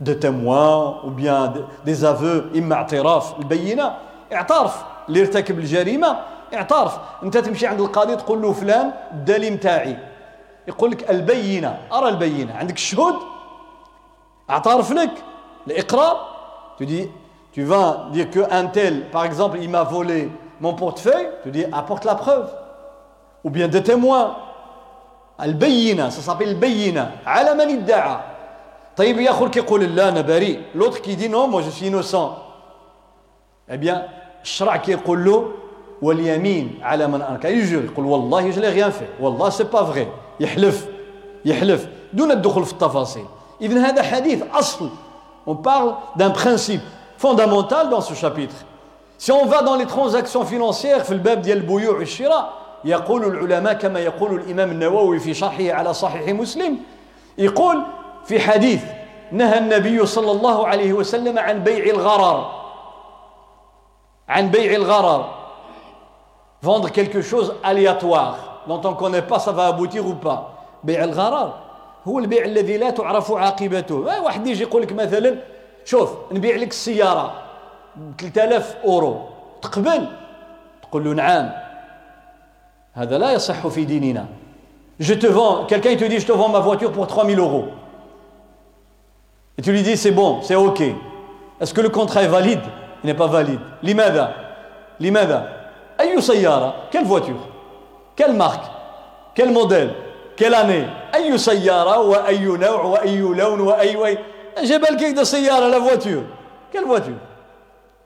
de témoin ou bien des aveux إما اعتراف البينة اعترف اللي ارتكب اعترف انت تمشي عند القاضي تقول له فلان الدليل متاعي يقول لك البينة أرى البينة عندك الشهود اعترف لك الإقرار Tu dis, tu vas dire qu'un tel, par exemple, il m'a volé mon portefeuille, tu dis, apporte la preuve. Ou bien des témoins. Al-Bayyina, ça s'appelle Al-Bayyina. Ala man idda'a. طيب يا اخو كيقول لا انا بريء l'autre qui dit non moi je suis innocent eh bien الشرع كيقول له واليمين على من انكر يجور يقول والله je l'ai rien fait والله c'est pas vrai يحلف يحلف دون الدخول في التفاصيل اذا هذا حديث اصل On parle d'un principe Fondamental dans ce chapitre. Si on va dans les transactions financières في الباب ديال البيوع والشراء يقول العلماء كما يقول الإمام النووي في شرحه على صحيح مسلم يقول في حديث نهى النبي صلى الله عليه وسلم عن بيع الغرر عن بيع الغرر vendre quelque chose aléatoire dont on ne connaît pas ça va aboutir ou pas. بيع الغرر هو البيع الذي لا تعرف عاقبته واحد يجي يقول لك مثلا شوف نبيع لك السيارة ب 3000 أورو تقبل تقول له نعم هذا لا يصح في ديننا je te vends quelqu'un il te dit je te vends ma voiture pour 3000 euros et tu lui dis c'est bon c'est ok est-ce que le contrat est valide il n'est pas valide لماذا لماذا أي سيارة quelle voiture quelle marque quel modèle quelle année أي سيارة وأي نوع وأي لون وأي وأي جاي بالك كده سيارة la voiture quelle voiture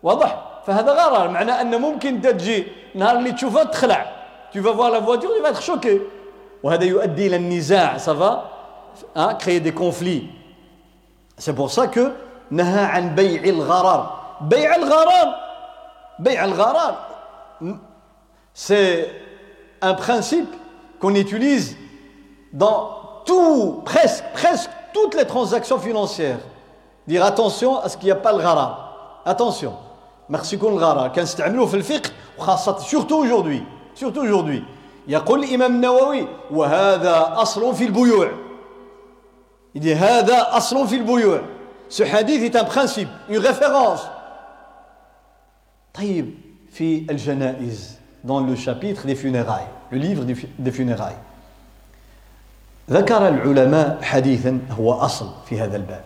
واضح؟ فهذا غرر معناه أن ممكن تجي نهار اللي تشوفها تخلع. Tu vas voir la voiture il va وهذا يؤدي إلى النزاع ça va créer des conflits c'est pour ça que نهى عن بيع الغرر. بيع الغرر. بيع الغرر. سي ان برينسيپ كون يوتيليز دون تو بريسك بريسك toutes les transactions financières. Dire attention à ce qu'il n'y a pas le gharar. Attention. Merci qu'on le gharar. كنستعملوه في الفقه وخاصة surtout aujourd'hui. Surtout aujourd'hui. يقول الإمام النووي وهذا أصل في البيوع. Il dit هذا أصل في البيوع. Ce hadith est un principe, une référence. طيب في الجنائز dans le chapitre des funérailles, le livre des funérailles. ذكر العلماء حديثا هو أصل في هذا الباب.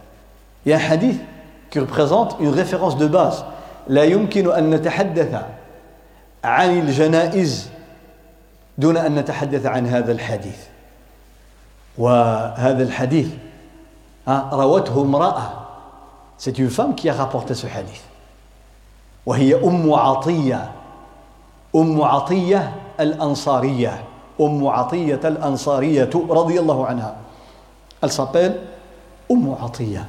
يا حديث qui représente une référence de base. لا يمكن أن نتحدث عن الجنائز دون أن نتحدث عن هذا الحديث. وهذا الحديث روته امرأة. C'est une femme qui a rapporté ce hadith. وهي أم عطية. أم عطية الأنصارية. أم عطية الأنصارية رضي الله عنها. Elle s'appelle أم عطية.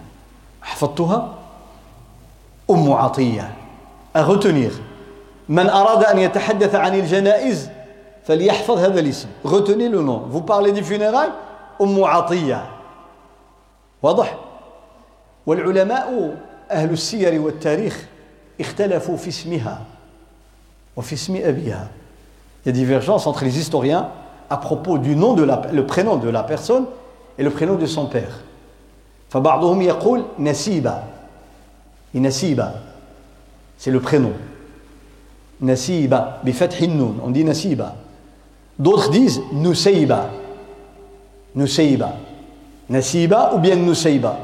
حفظتها أم عطية. À من أراد أن يتحدث عن الجنائز فليحفظ هذا الاسم. Retenez le nom. Vous parlez des funérailles أم عطية. واضح؟ والعلماء أهل السير والتاريخ اختلفوا في اسمها وفي اسم أبيها. Il y a divergence entre les historiens à propos du nom de la, le prénom de la personne et le prénom de son père. فبعضهم يقول نسيبة نسيبة c'est le prénom نسيبة بفتح النون on dit نسيبة d'autres disent نسيبة نسيبة نسيبة ou bien نسيبة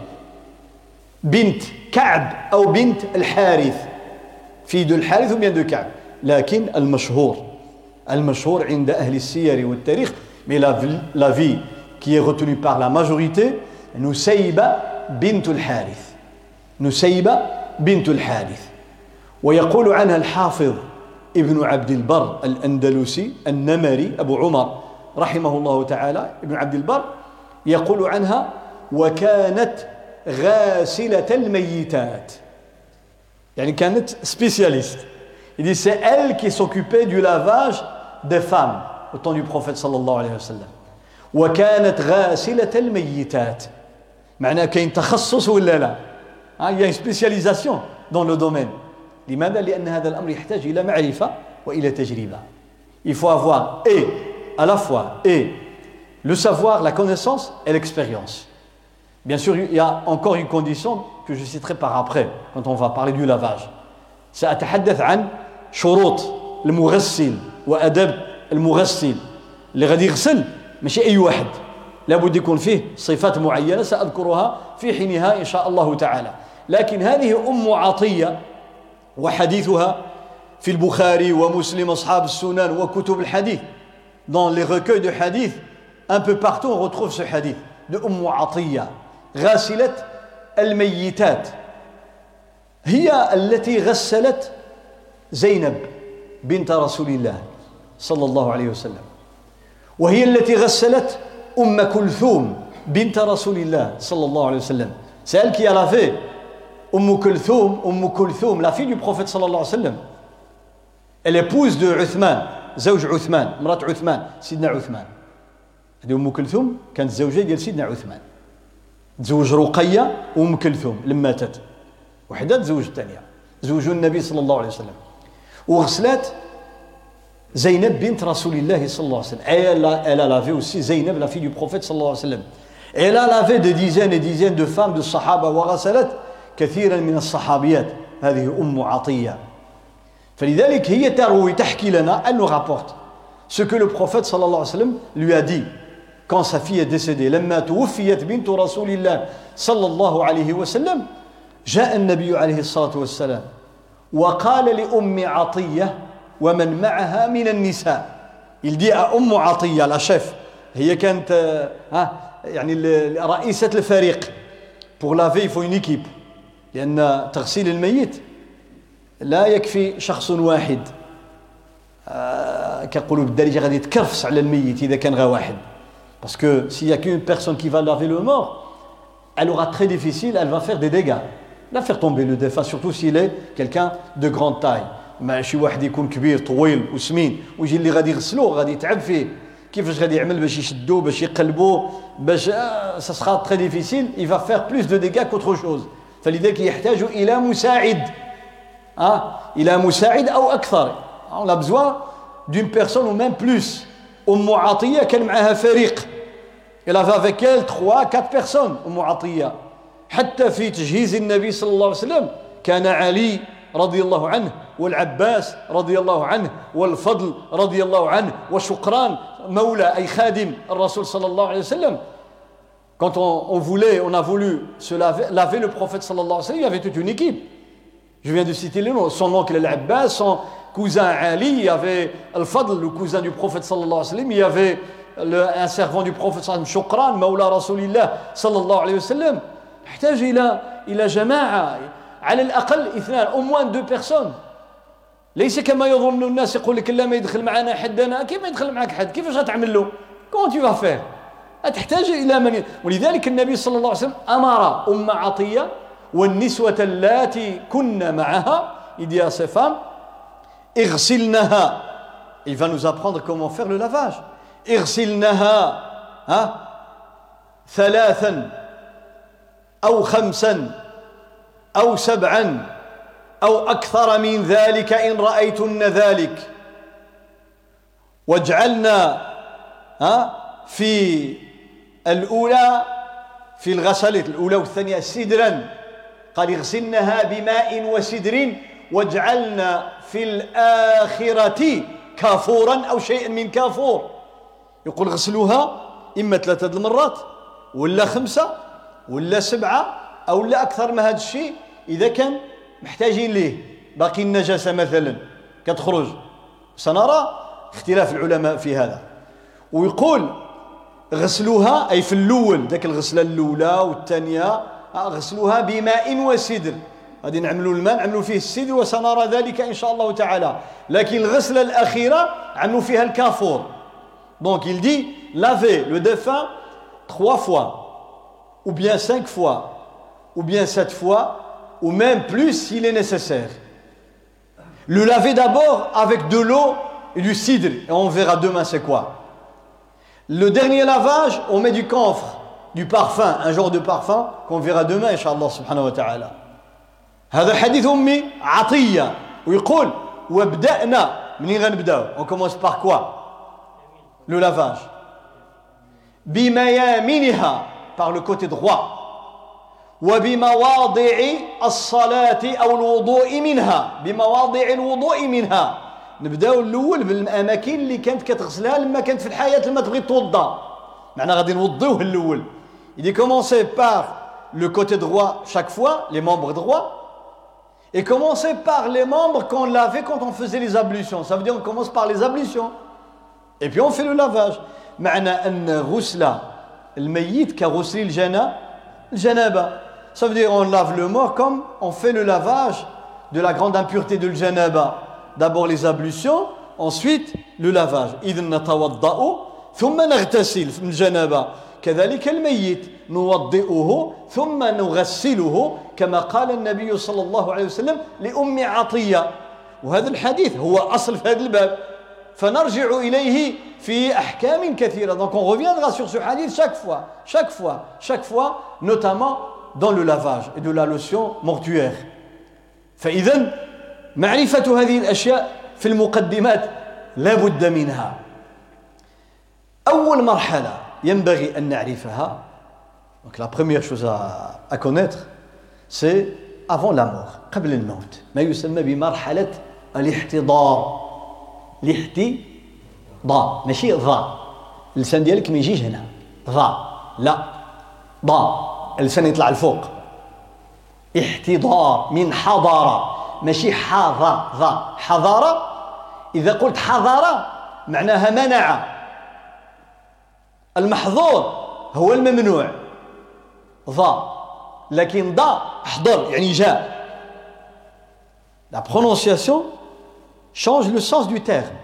بنت كعب أو بنت الحارث في de الحارث ou bien de كعب لكن المشهور المشهور عند أهل السير والتاريخ mais la, la vie qui est retenue par la majorité نسيبة بنت الحارث. نسيبة بنت الحارث. ويقول عنها الحافظ ابن عبد البر الأندلسي النمري أبو عمر رحمه الله تعالى ابن عبد البر يقول عنها وكانت غاسلة الميتات. يعني كانت سبيسياليست Il dit c'est elle qui s'occupait du lavage des femmes au temps du prophète صلى الله عليه وسلم وكانت غاسلة الميتات معناه كاين تخصص ولا لا il y a une spécialisation dans le domaine لماذا لأن هذا الأمر يحتاج إلى معرفة وإلى تجربة il faut avoir et à la fois et le savoir, la connaissance et l'expérience. Bien sûr, il y a encore une condition que je citerai par après, quand on va parler du lavage. سأتحدث عن شروط المغسل وأدب المغسل اللي غادي يغسل ماشي أي واحد. لابد يكون فيه صفات معينة سأذكرها في حينها إن شاء الله تعالى. لكن هذه أم عطية وحديثها في البخاري ومسلم أصحاب السنن وكتب الحديث. Dans les recueils de hadith un peu partout on retrouve ce hadith de عطيه غاسله الميتات هي التي غسلت زينب بنت رسول الله صلى الله عليه وسلم. وهي التي غسلت أم كلثوم بنت رسول الله صلى الله عليه وسلم. celle qui a أم كلثوم أم كلثوم la fille du صلى الله عليه وسلم. Elle de عثمان زوج عثمان مرات عثمان سيدنا عثمان. هذه أم كلثوم كانت زوجة ديال سيدنا عثمان. تزوج رقية وأم كلثوم لما ماتت. وحدة تزوج الثانية. زوجوا النبي صلى الله عليه وسلم. وغسلات Zaynab bint Rasulillah sallallahu alayhi wa sallam. Elle a, lavé aussi Zaynab, la fille du prophète sallallahu alayhi wa sallam. Elle a lavé des dizaines et dizaines de femmes de Sahaba وغسلت كثيرا من الصحابيات هذه أم عطية فلذلك هي تروي تحكي لنا elle nous rapporte ce que le prophète صلى الله عليه وسلم lui a dit quand sa fille est décédée لما توفيت بنت رسول الله صلى الله عليه وسلم جاء النبي عليه الصلاة والسلام وقال لأم عطية ومن معها من النساء il dit à Umm Atiyya la chef هي كانت ها يعني رئيسة الفريق pour laver il faut une équipe لأن تغسيل الميت لا يكفي شخص واحد آه كنقولوا بالدارجة غادي تكرفس على الميت إذا كان غير واحد Parce que s'il n'y a qu'une personne qui va laver le mort, elle aura très difficile, elle va faire des dégâts. La faire tomber le défunt, surtout s'il est quelqu'un de grande taille. ماشي واحد يكون كبير طويل وسمين ويجي اللي غادي يغسلوه غادي يتعب فيه. كيفاش غادي يعمل باش يشدوه باش يقلبوه باش ça sera très difficile il va faire plus de dégâts chose. فلذلك يحتاج إلى مساعد. آه؟ إلى مساعد أو أكثر. On a besoin d'une personne ou même plus. أم عطية كان معها فريق. Elle avait avec elle 3 4 personnes. أم عطية. حتى في تجهيز النبي صلى الله عليه وسلم كان علي رضي الله عنه والعباس رضي الله عنه والفضل رضي الله عنه وشقران مولى أي خادم الرسول صلى الله عليه وسلم Quand on, on, voulait, on a voulu se laver, laver le prophète sallallahu alayhi wa sallam, il y avait toute une équipe. Je viens de citer les noms. Son oncle Al-Abbas, son cousin Ali, il y avait Al-Fadl, le cousin du prophète صلى الله عليه وسلم, il y avait le, un servant du prophète صلى الله عليه وسلم, Shukran, مولى رسول الله صلى الله عليه وسلم. إلى إلى جماعة على الأقل اثنان au moins deux personnes ليس كما يظن الناس يقول لك لا ما يدخل معنا حد أنا كيف ما يدخل معك حد؟ كيفاش غتعمل له؟ comment tu vas faire تحتاج إلى من ولذلك النبي صلى الله عليه وسلم أمر أم عطية والنسوة اللاتي كن معها ses femmes اغسلنها. Il va nous apprendre comment faire le lavage. اغسلنها ها ثلاثا أو خمسا. أو سبعا أو أكثر من ذلك إن رأيتن ذلك. واجعلنا ها في الأولى في الغسلة الأولى والثانية سدرا. قال اغسلنها بماء وسدر واجعلنا في الآخرة كافورا أو شيئا من كافور. يقول غسلوها إما ثلاثة المرات ولا خمسة ولا سبعة أو لا أكثر من هذا الشيء. إذا كان محتاجين ليه. باقي النجاسة مثلا كتخرج. سنرى اختلاف العلماء في هذا. ويقول غسلوها أي في الأول ذاك الغسلة الأولى والثانية غسلوها بماء وسدر. غادي نعملوا الماء نعملوا فيه السدر وسنرى ذلك إن شاء الله تعالى. لكن الغسلة الأخيرة عملوا فيها الكافور. دونك il dit lavez le défunt trois fois. Ou bien cinq fois. Ou bien sept fois. ou même plus s'il est nécessaire le laver d'abord avec de l'eau et du cidre et on verra demain c'est quoi Le dernier lavage, on met du camphre, du parfum, un genre de parfum qu'on verra demain, Inch'Allah subhanahu wa ta'ala. هذا حديث أمي عطية ويقول وابدأنا منين غنبداو on commence par quoi le lavage بميامنها par le côté droit وبمواضع الصلاة أو الوضوء منها بمواضع الوضوء منها نبداو الاول بالاماكن اللي كانت كتغسلها لما كانت في الحياه لما تبغي توضا معنا غادي نوضيوه الاول il est commencé par le côté droit chaque fois les membres droits et commencer par les membres qu'on lavait quand on faisait les ablutions ça veut dire on commence par les ablutions et puis on fait le lavage معنى ان غسل الميت كغسل الجنا الجنابه ça veut dire on lave le mort comme on fait le lavage de la grande impureté de l'janaba d'abord les ablutions ensuite le lavage إذ نتوضأ ثم نغتسل من الجنابة كذلك الميت نوضئه ثم نغسله كما قال النبي صلى الله عليه وسلم لأم عطية وهذا الحديث هو أصل في هذا الباب فنرجع إليه في أحكام كثيرة donc on reviendra sur ce hadith chaque fois chaque fois chaque fois notamment dans le lavage et de la lotion mortuaire. فإذا معرفة هذه الأشياء في المقدمات لا بد منها. أول مرحلة ينبغي أن نعرفها donc la première chose à, à connaître c'est avant la mort قبل الموت. ما يسمى بمرحلة الاحتضار. الاحتضار. ماشي ضا. اللسان ديالك ما يجيش هنا. ضا. لا. ضا. اللسان يطلع الفوق احتضار من حضر ماشي حضر حضارة؟ إذا قلت حضارة معناها منع. المحظور هو الممنوع. ضا لكن ضا حضر يعني جاء. La prononciation change le sens du terme.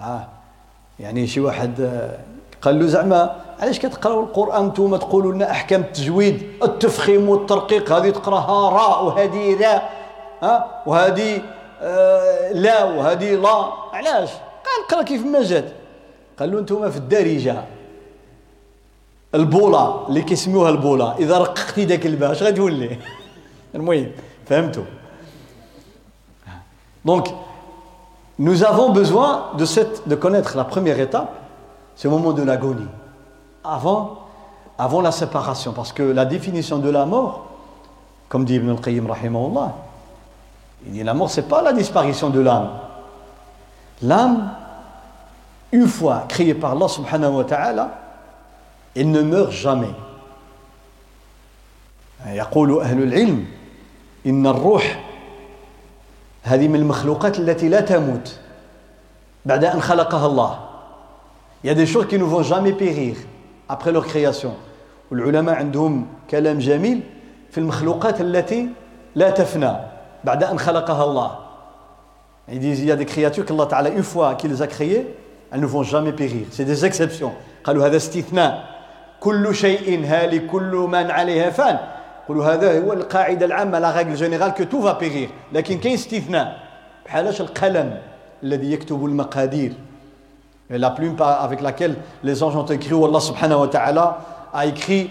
آه يعني شي واحد قال له زعما علاش كتقراو القرآن نتوما تقولوا لنا أحكام التجويد التفخيم والترقيق هذه تقراها راء وهذه راء ها؟ وهذه آه لا وهذه لا. علاش؟ قال قرأ كيف ما جات. قال له أنتم في الدارجة. البوله اللي كيسميوها البوله إذا رققتي داك الباء اش غتولي المهم فهمتوا دونك nous avons besoin de cette de connaître la première étape c'est le moment de l'agonie avant avant la séparation parce que la définition de la mort comme dit Ibn al-Qayyim rahimahullah il dit la mort c'est pas la disparition de l'âme l'âme une fois créée par Allah subhanahu wa ta'ala, elle ne meurt jamais. يقول أهل العلم إن الروح هذه من المخلوقات التي لا تموت بعد أن خلقها الله. Il y a des choses qui ne vont jamais périr après leur création. والعلماء عندهم كلام جميل في المخلوقات التي لا تفنى بعد أن خلقها الله. Ils disent il y a des créatures qu'Allah Ta'ala une fois qu'il les a créées elles ne vont jamais périr c'est des exceptions قالوا هذا استثناء كل شيء هالك كل من عليها فان قالوا هذا هو القاعدة العامة لا règle générale que tout va périr لكن كاين استثناء بحالاش القلم الذي يكتب المقادير la plume avec laquelle les anges ont écrit où Allah subhanahu wa ta'ala a écrit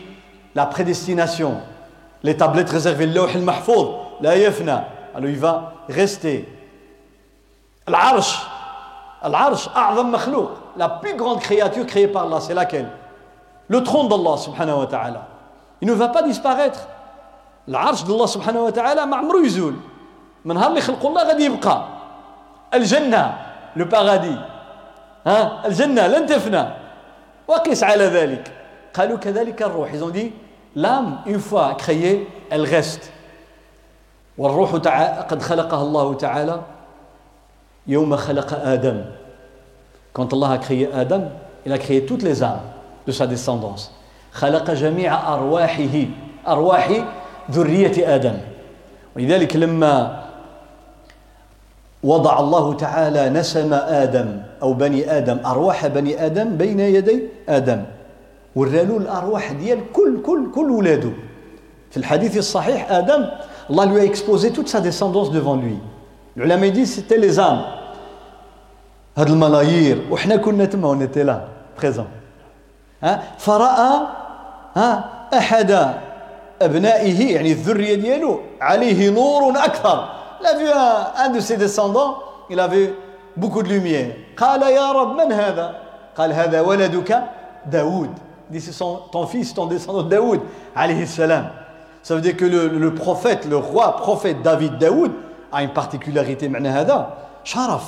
la prédestination les tablettes réservées le mahfouz la yafna alors il va rester العرش العرش أعظم مخلوق la plus grande créature créée par Allah c'est laquelle le trône d'Allah subhanahu wa ta'ala il ne va pas disparaître العرش d'Allah subhanahu wa ta'ala ما عمرو يزول من نهار اللي خلق الله غادي يبقى الجنة le paradis ها? الجنة لن تفنى. وقس على ذلك. قالوا كذلك الروح. Ils ont dit l'âme une fois créée elle reste. والروح قد خلقها الله تعالى يوم خلق آدم. Quand Allah a créé Adam il a créé toutes les âmes de sa descendance. خلق جميع أرواحه أرواح ذرية آدم. ولذلك لما وضع الله تعالى نسم آدم أو بني آدم أرواح بني آدم بين يدي آدم. ورالو الأرواح ديال كل كل كل ولاده. في الحديث الصحيح آدم الله lui a toute sa descendance devant lui. العلماء disent c'était les âmes. هاد الملايير وحنا كنا تما on était là présents ها؟ فرأى ها؟ أحد أبنائه يعني الذرية ديالو عليه نور أكثر il a vu un de ses descendants il avait beaucoup de lumière قال يا رب من هذا قال هذا ولدك داود dit c'est ton fils ton descendant Daoud alayhi salam ça veut dire que le, le prophète le roi prophète David Daoud a une particularité معنى هذا شرف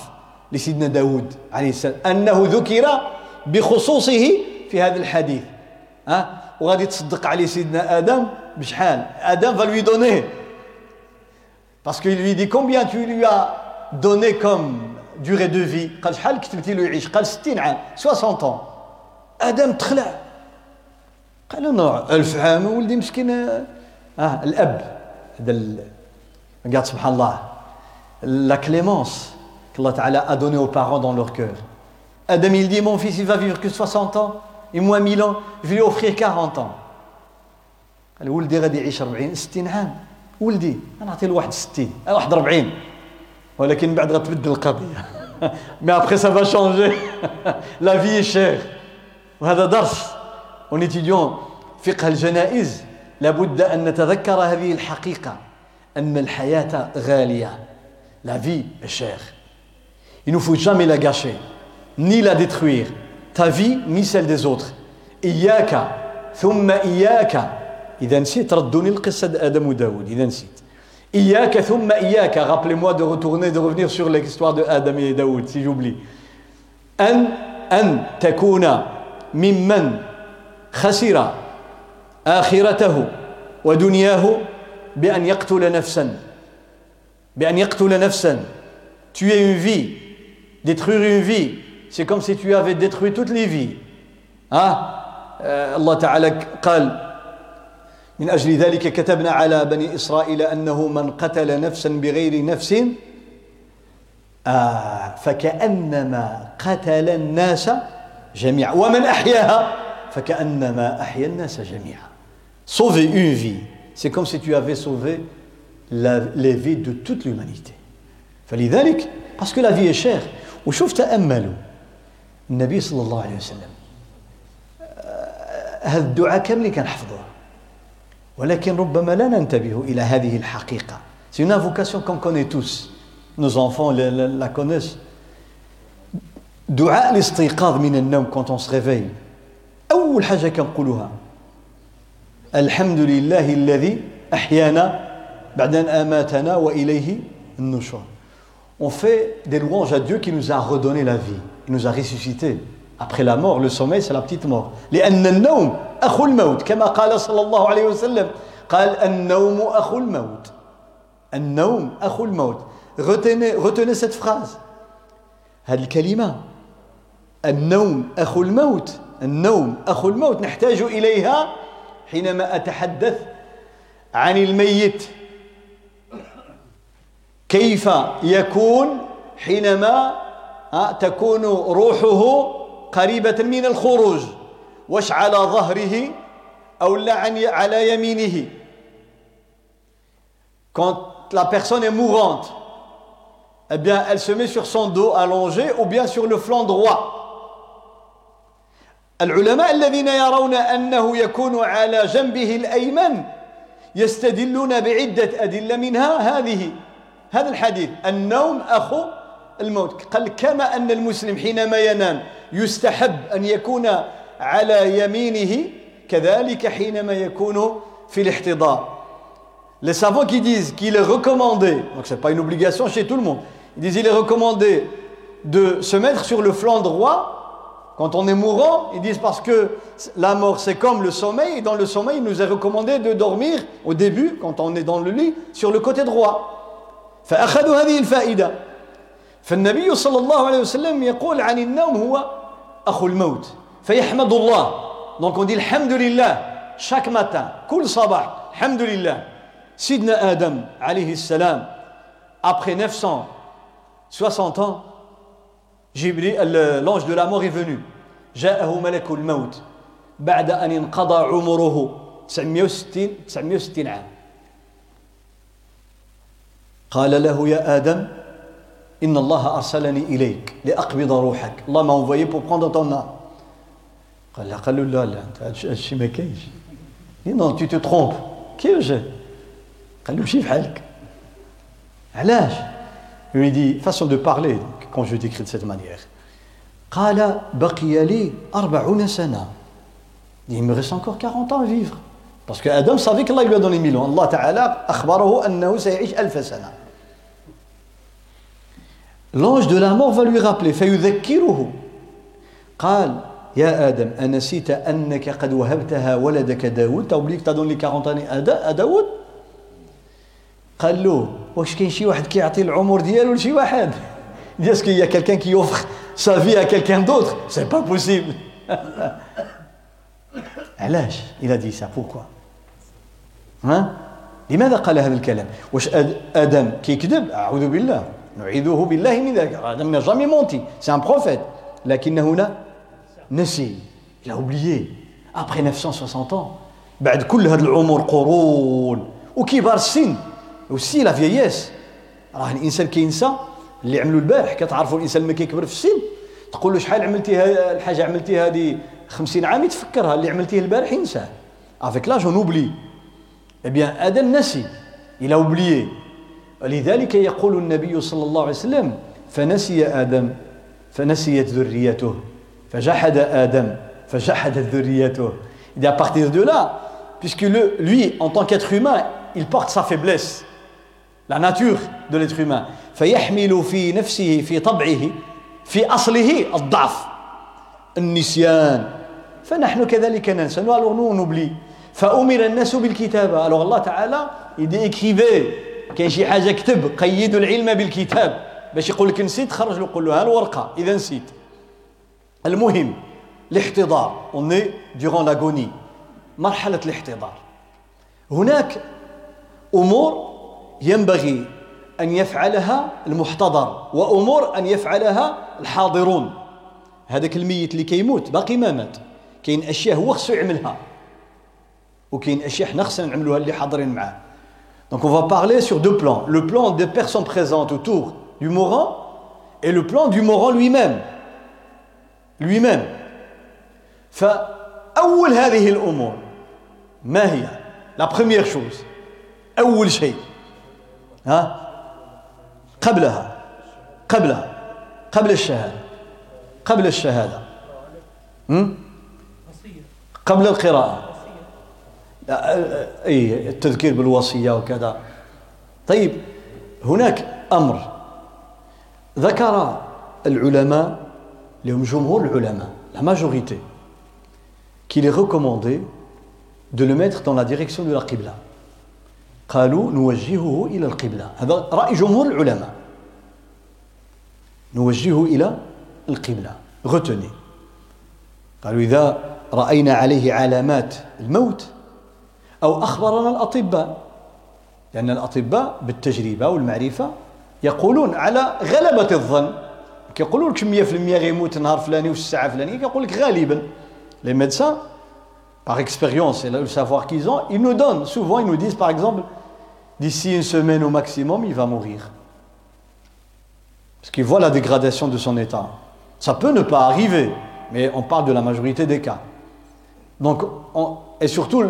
لسيدنا داود عليه السلام أنه ذكر بخصوصه في هذا الحديث ها وغادي تصدق عليه سيدنا آدم بشحال آدم va lui donner parce qu'il lui dit combien tu lui as donné comme durée de vie قال شحال كتبتي له يعيش قال 60 عام 60 ans آدم تخلع قال له ألف عام ولدي مسكين اه الأب هذا regarde سبحان الله la clémence qu'Allah Ta'ala a donné aux parents dans leur cœur. Adam, il dit Mon fils, il va vivre que 60 ans, et moi 1000 ans, je vais lui offrir 40 ans. قال ولدي غادي يعيش 40 60 عام ولدي أنا نعطيه لواحد 60 واحد 40 ولكن بعد غتبدل القضية. mais après ça va changer la vie est chère وهذا درس. en étudiant فقه الجنائز لابد ان نتذكر هذه الحقيقة أن الحياة غالية. la vie est chère Il ne faut jamais la gâcher, ni la détruire, ta vie, ni celle des autres. إياك ثم إياك إذا نسيت ردوني القصة آدم وداود إذا نسيت. إياك ثم إياك rappelez-moi de retourner de revenir sur l'histoire de آدم وداود si j'oublie أن أن تكون ممن خسر آخرته ودنياه بأن يقتل نفسا. بأن يقتل نفسا. Tuer une vie. Détruire une vie. C'est comme si tu avais détruit toutes les vies. Ah euh, Allah Ta'ala قال من أجل ذلك كتبنا على بني إسرائيل أنه من قتل نفسا بغير نفس آه فكأنما قتل الناس جميعا. ومن أحياها؟ فكأنما أحيا الناس جميعا. Sauver une vie. C'est comme si tu avais sauvé la, les vies de toute l'humanité. فلذلك parce que la vie est chère. وشوف تأملوا النبي صلى الله عليه وسلم هذا الدعاء كامل كنحفظوه ولكن ربما لا ننتبه إلى هذه الحقيقة C'est une invocation qu'on connaît tous. Nos enfants la, la, la connaissent. دعاء الاستيقاظ من النوم quand on se réveille. أول حاجة كنقولوها الحمد لله الذي أحيانا بعد أن أماتنا وإليه النشور. On fait des louanges à Dieu qui nous a redonné la vie, il nous a ressuscité. Après la mort, le sommeil, c'est la petite mort. لأن النوم أخو الموت كما قال صلى الله عليه وسلم. قال النوم أخو الموت. النوم أخو الموت. Retenez, retenez cette phrase. هذه الكلمة. النوم أخو الموت. النوم أخو الموت. نحتاج إليها حينما أتحدث عن الميت. كيف يكون حينما تكون روحه قريبة من الخروج واش على ظهره أو لا على يمينه. Quand la personne est mourante eh bien elle se met sur son dos allongé ou bien sur le flanc droit. العلماء الذين يرون أنه يكون على جنبه الأيمن يستدلون بعدة أدلة منها هذه. هذا الحديث. النوم أخو الموت قال كما أن المسلم حينما ينام يستحب أن يكون على يمينه كذلك حينما يكون في الاحتضار Les savants qui disent qu'il est recommandé, donc ce n'est pas une obligation chez tout le monde, ils disent qu'il est recommandé de se mettre sur le flanc droit quand on est mourant. Ils disent parce que la mort c'est comme le sommeil, et dans le sommeil il nous est recommandé de dormir au début, quand on est dans le lit, sur le côté droit. فأخذوا هذه الفائدة فالنبي صلى الله عليه وسلم يقول عن النوم هو أخو الموت فيحمد الله. Donc on dit alhamdulillah. Chaque matin كل صباح alhamdulillah. سيدنا آدم عليه السلام après 960 ans l'ange de la mort est venu. جاءه ملك الموت. بعد أن انقضى عمره 960 960 عام. قال له يا آدم إن الله أرسلني إليك لأقبض روحك. الله m'a envoyé pour prendre ton قال له لا لا لا هادشي ما كاينش non tu te trompes كيفاش قال له مشي بحالك علاش؟ يقول la façon de parler quand je décris de cette manière قال بقي لي 40 سنة. Il me reste encore 40 ans à vivre. Parce que Adam savait qu'Allah lui a donné 1000 ans. الله تعالى، أخبره أنه سيعيش ألف سنة. L'ange de la mort va lui rappeler قال يا آدم أنسيت أنك قد وهبتها ولدك داود؟ T'as t'as donné 40 années à داود قال له واش كاين شي واحد كيعطي العمر ديالو لشي واحد؟ dis est-ce qu'y a quelqu'un qui offre sa vie à quelqu'un d'autre c'est pas possible علاش؟ il a dit ça pourquoi ها لماذا قال هذا الكلام؟ واش آدم كيكذب؟ أعوذ بالله. نعيذه بالله من ذلك. آدم n'a jamais menti c'est un prophète. لكنه لا نسي. A oublié. Après 960 ans. بعد كل هذا العمر قرون. وكبار السن. و c'est la vieillesse. راه الإنسان كينسى. اللي عملوا البارح كتعرفوا الإنسان لما كيكبر في السن. تقول له شحال عملتي الحاجة عملتي هذه 50 عام؟ يتفكرها اللي عملتيه البارح ينساه avec l'âge on oublie eh bien آدم نسي il oublié. لذلك يقول النبي صلى الله عليه وسلم فنسي آدم فنسيت ذريته فجحد Adam, فجحدت ذريته. Et à partir de là, puisque le, lui, en tant qu'être humain, il porte sa faiblesse, la nature de l'être humain. فيحمل في نفسه في طبعه في أصله الضعف النسيان فنحن كذلك ننسى alors nous on oublie فأمر الناس بالكتابة alors الله تعالى il dit écrivez كاين شي حاجة كتب قيدوا العلم بالكتاب. باش يقول لك نسيت خرج له قول له ها الورقة إذا نسيت. المهم الاحتضار. Est durant l'agonie. مرحلة الاحتضار. هناك أمور ينبغي أن يفعلها المحتضر وأمور أن يفعلها الحاضرون. هذاك الميت اللي كيموت باقي ما مات. كاين أشياء هو خصو يعملها وكاين أشياء حنا خصنا نعملوها اللي حاضرين معاه. Donc on va parler sur deux plans. Le plan des personnes présentes autour du mourant et le plan du mourant lui-même. Lui-même. فأول هذه الأمور ما هي؟ La première chose. أول شيء. ها؟ قبلها قبلها قبل الشهادة قبل الشهادة قبل القراءة أي التذكير بالوصية وكذا. طيب هناك أمر. ذكر العلماء لهم جمهور العلماء la majorité qu'il est recommandé de le mettre dans la direction de la Qibla. قالوا نوجهه إلى القبلة. هذا رأي جمهور العلماء. نوجهه إلى القبلة. Retenez. قالوا إذا رأينا عليه علامات الموت أو أخبرنا الأطباء لأن الأطباء بالتجربة والمعرفة يقولون على غلبة الظن كيقولوا لك 100% غيموت نهار فلاني وفي الساعة فلانية كيقول لك غالبا les médecins par expérience et le savoir qu'ils ont, ils nous donnent, souvent ils nous disent par exemple, d'ici une semaine au maximum, il va mourir. Parce qu'ils voient la dégradation de son état. Ça peut ne pas arriver, mais on parle de la majorité des cas. Donc, on, et surtout,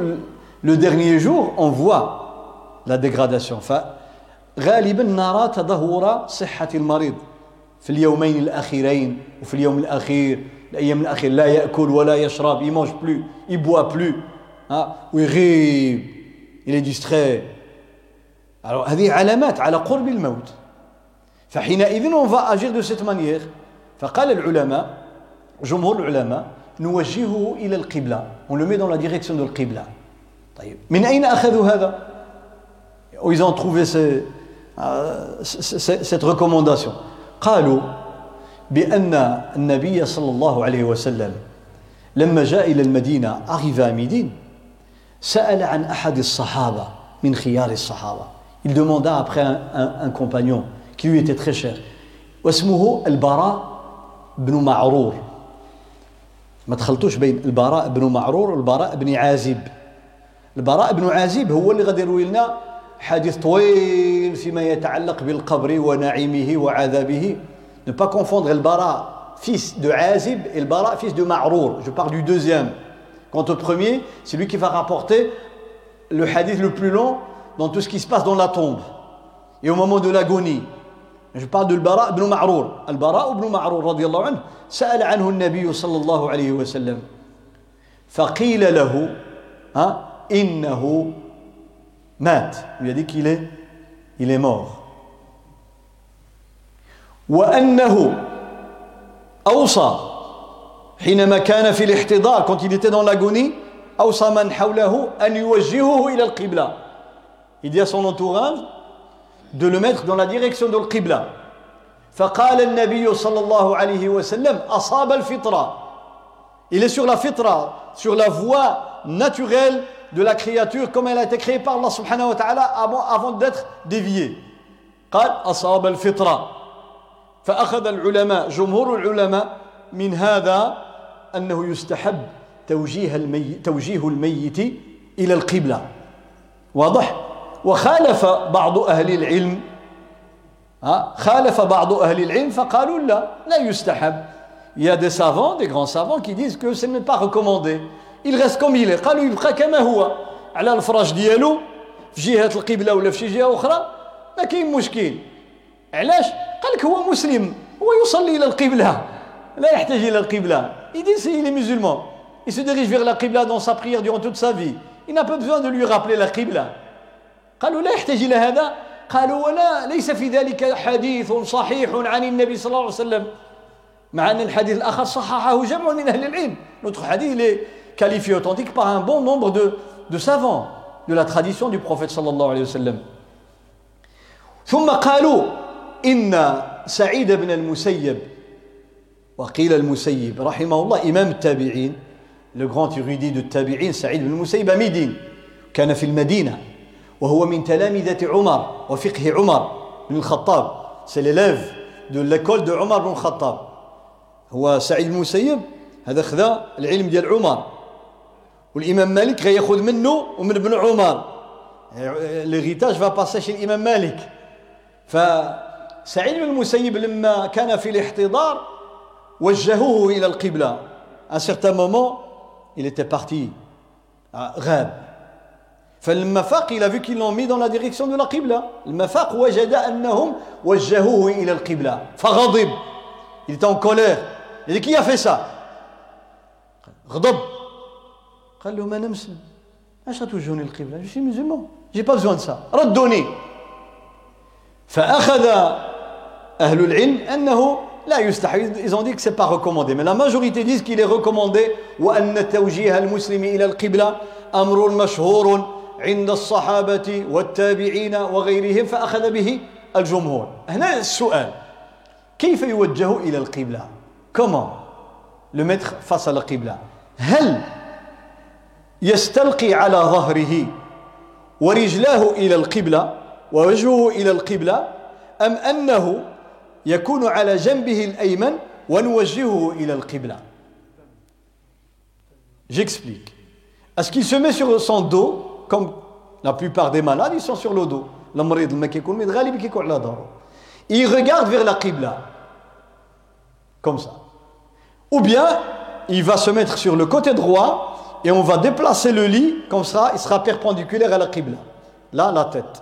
le, dernier jour, on voit la dégradation. غالبا نرى تدهور صحة المريض في اليومين الأخيرين وفي اليوم الأخير الأيام الأخيرة لا يأكل ولا يشرب il mange plus il boit ويغيب il est distrait. هذه علامات على قرب الموت فحينئذ on va agir de cette manière. فقال العلماء جمهور العلماء نوجهه إلى القبلة on le met dans la direction de القبلة طيب. من أين أخذوا هذا؟ où ils ont trouvé ce, euh, cette recommandation. قالوا بأن النبي صلى الله عليه وسلم لما جاء إلى المدينة arrivé à سأل عن أحد الصحابة من خيار الصحابة. Il demanda après un, un, un compagnon qui lui était très cher. واسمه البراء بن معرور. ما تخلطوش بين البراء بن معرور والبراء بن عازب. البراء بن عازب هو اللي غادي يروي لنا حديث طويل فيما يتعلق بالقبر ونعيمه وعذابه Ne pas confondre El Bara, fils de Azib, et El Bara, fils de Ma'rour. Je parle du deuxième. Quant au premier, c'est lui qui va rapporter le hadith le plus long dans tout ce qui se passe dans la tombe et au moment de l'agonie. Je parle de Al-Bara ibn Ma'rour. Al-Bara ibn Ma'rour, radiallahu anhu, سأل عنه النبي صلى الله عليه وسلم فقيل له ها إنه مات. Il lui a dit qu'il est, il est mort. وأنه أوصى حينما كان في الاحتضار quand il était dans l'agonie أوصى من حوله أن يوجهه إلى القبلة il dit à son entourage de le mettre dans la direction de القبلة فقال النبي صلى الله عليه وسلم أصاب الفطرة il est sur la fitra sur la voie naturelle de la créature comme elle a été créée par Allah subhanahu wa ta'ala avant, avant d'être déviée قال أصاب الفطرة فأخذ العلماء جمهور العلماء من هذا أنه يستحب توجيه الميت, توجيه الميت إلى القبلة واضح وخالف بعض أهل العلم خالف بعض أهل العلم فقالوا لا لا يستحب Il y a des savants, des grands savants qui disent que ce n'est pas recommandé. Il reste comme il est. قالوا يبقى كما هو على الفراش ديالو في جهة القبلة ولا في شي جهة أخرى ما كاين مشكل. علاش؟ قال لك هو مسلم هو يصلي إلى القبلة لا يحتاج إلى القبلة il dit il est musulman. Il se dirige vers la qibla dans sa prière durant toute sa vie. Il n'a pas besoin de lui rappeler la qibla. قالوا لا يحتاج إلى هذا قالوا ولا ليس في ذلك حديث صحيح عن النبي صلى الله عليه وسلم مع أن الحديث الآخر صححه جمع من أهل العلم notre hadith il qualifié authentique par un bon nombre de, de savants de la tradition du prophète صلى الله عليه وسلم ثم قالوا إن سعيد بن المسيب وقيل المسيب رحمه الله إمام التابعين le grand érudit de Tabi'in, Saïd ibn Musayyib à Médine, كان في المدينة وهو من تلامذة عمر وفقه عمر بن الخطاب c'est l'élève de l'école de Omar بن الخطاب هو سعيد بن المسيب هذا خذا العلم ديال عمر والإمام مالك غياخذ منه ومن ابن عمر va passer chez الإمام مالك فسعيد بن المسيب لما كان في الاحتضار وجهوه القبلة à un certain moment il était parti à Ghab. فلما فاق il a vu qu'ils l'ont mis dans la direction de la qibla وجد أنهم وجهوه إلى القبلة فغضب il était en colère il dit qui a fait ça غضب قال لهم أنا مسلم اش غتوجهوني je suis musulman j'ai pas besoin de ça ردوني. فأخذ أهل العلم أنه لا يستحب ils ont dit que c'est pas recommandé. Mais la majorité disent qu'il est recommandé. وأن توجيه المسلم إلى القبلة أمر مشهور عند الصحابة والتابعين وغيرهم. فأخذ به الجمهور. هنا السؤال. كيف يوجه إلى القبلة؟ Comment le mettre face à هل يستلقي على ظهره ورجلاه إلى القبلة ووجهه إلى القبلة أم أنه يكون على جنبه الأيمن ونوجهه إلى القبلة J'explique. Est-ce qu'il se met sur son dos, comme la plupart des malades, ils sont sur le dos. المريض لما كيكون مريض غالبا كيكون على ظهره. Il regarde vers la qibla. Comme ça. Ou bien, il va se mettre sur le côté droit et on va déplacer le lit, comme ça, il sera perpendiculaire à la qibla. Là, la tête.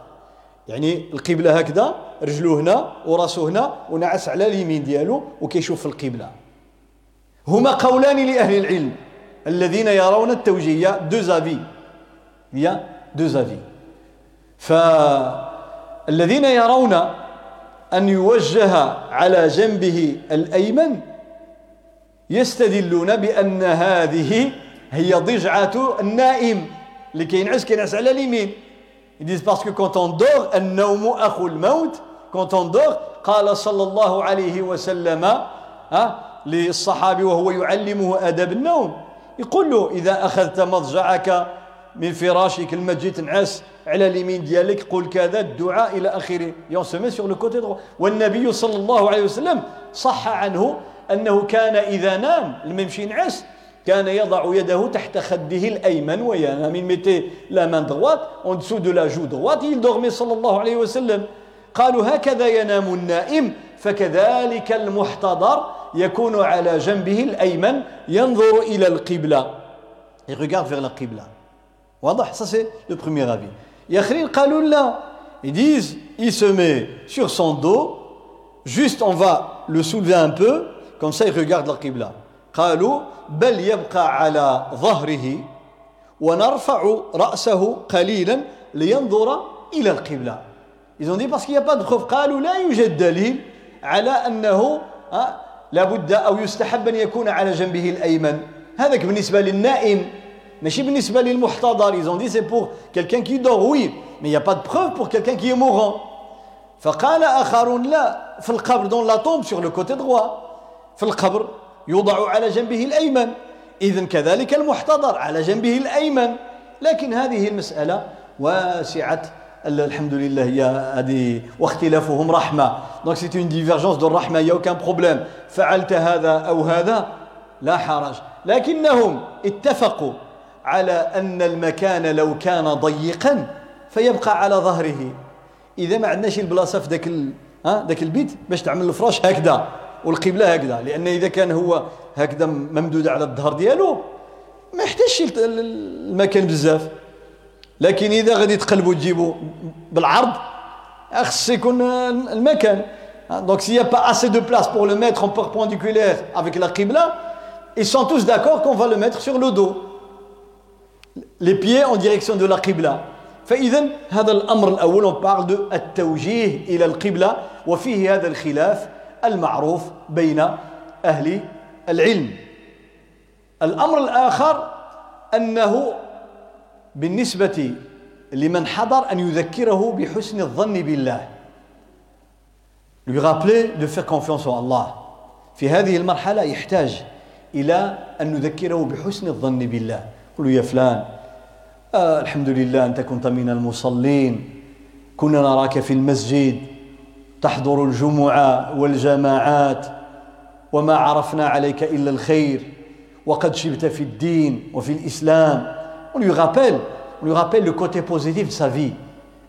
يعني القبلة هكذا رجلو هنا وراسو هنا ونعس على اليمين ديالو وكيشوف القبلة هما قولان لأهل العلم الذين يرون التوجيه deux avis y a deux avis فالذين يرون أن يوجه على جنبه الأيمن يستدلون بأن هذه هي ضجعة النائم. اللي كينعس كينعس على اليمين. Ils disent parce on dort, النوم أخو الموت. Quand on dort قال صلى الله عليه وسلم للصحابي وهو يعلمه آداب النوم. يقول له إذا أخذت مضجعك من فراشك لما تجي تنعس على اليمين ديالك قل كذا الدعاء إلى آخره. c'est sur le côté والنبي صلى الله عليه وسلم صح عنه أنه كان إذا نام. لما يمشي ينعس كان يضع يده تحت خده الأيمن وينام il mettait la main droite en dessous de la joue droite il dormait صلى الله عليه وسلم قالوا هكذا ينام النائم فكذلك المحتضر يكون على جنبه الأيمن ينظر إلى القبلة il regarde vers la qibla واضح ça c'est le premier avis يخرين قالوا لا ils disent il se met sur son dos juste on va le soulever un peu comme ça il regarde la qibla قالوا بل يبقى على ظهره ونرفع رأسه قليلا لينظر إلى القبلة. Ils ont dit parce qu'il n'y a pas de preuve قالوا لا يوجد دليل على أنه لابد أو يستحب أن يكون على جنبه الأيمن. هذاك بالنسبة للنائم ماشي بالنسبة للمحتضر. Ils ont dit c'est pour quelqu'un qui dort oui mais il n'y a pas de preuve pour quelqu'un qui est mourant. فقال آخرون لا في القبر dans la tombe sur le côté droit. في القبر يوضع على جنبه الأيمن. إذن كذلك المحتضر على جنبه الأيمن. لكن هذه المسألة واسعة. الحمد لله يا هذه واختلافهم رحمة. Une divergence de رحمة il n'y a aucun problème. فعلت هذا أو هذا لا حرج. لكنهم اتفقوا على أن المكان لو كان ضيقا فيبقى على ظهره. إذا ما عندناش البلاصة في ذاك ها ذاك البيت باش تعمل الفراش هكذا. والقبلة هكذا لأن إذا كان هو هكذا ممدود على الظهر ديالو ما يحتاجش المكان بزاف لكن إذا غادي تقلبوا تجيبوا بالعرض خص يكون المكان Donc s'il n'y a pas assez de place pour le mettre en perpendiculaire avec la qibla, ils sont tous d'accord qu'on va le mettre sur le dos. Les pieds en direction de la qibla. فإذا هذا الأمر الأول on parle de التوجيه إلى القبلة وفيه هذا الخلاف المعروف بين أهل العلم. الأمر الآخر أنه بالنسبة لمن حضر أن يذكره بحسن الظن بالله. Lui rappeler de faire confiance en Allah. في هذه المرحلة يحتاج إلى أن نذكره بحسن الظن بالله. قل يا فلان آه الحمد لله أنت كنت من المصلين. كنا نراك في المسجد. تحضر الجمعة والجماعات وما عرفنا عليك إلا الخير وقد شبت في الدين وفي الإسلام on lui rappelle on lui rappelle le côté positif de sa vie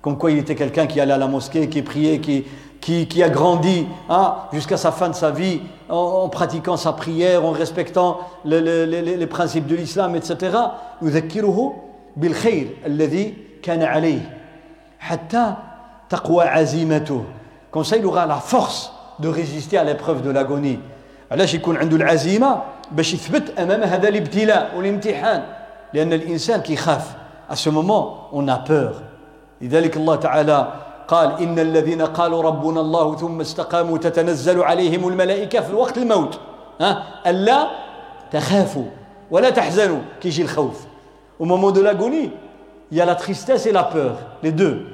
comme quoi il était quelqu'un qui allait à la mosquée qui priait qui, qui, qui a grandi hein, jusqu'à sa fin de sa vie en, en, pratiquant sa prière en respectant le, le, le, les principes de l'islam etc يذكره بالخير الذي كان عليه حتى تقوى عزيمته Comme ça il aura la force de résister à l'épreuve de l'agonie. علاش يكون عنده العزيمه باش يثبت امام هذا الابتلاء والامتحان لأن الانسان كيخاف à ce moment on a peur. لذلك الله تعالى قال ان الذين قالوا ربنا الله ثم استقاموا تتنزل عليهم الملائكه في الوقت الموت ها الا تخافوا ولا تحزنوا كيجي الخوف au moment de l'agonie il y a la tristesse et la peur les deux.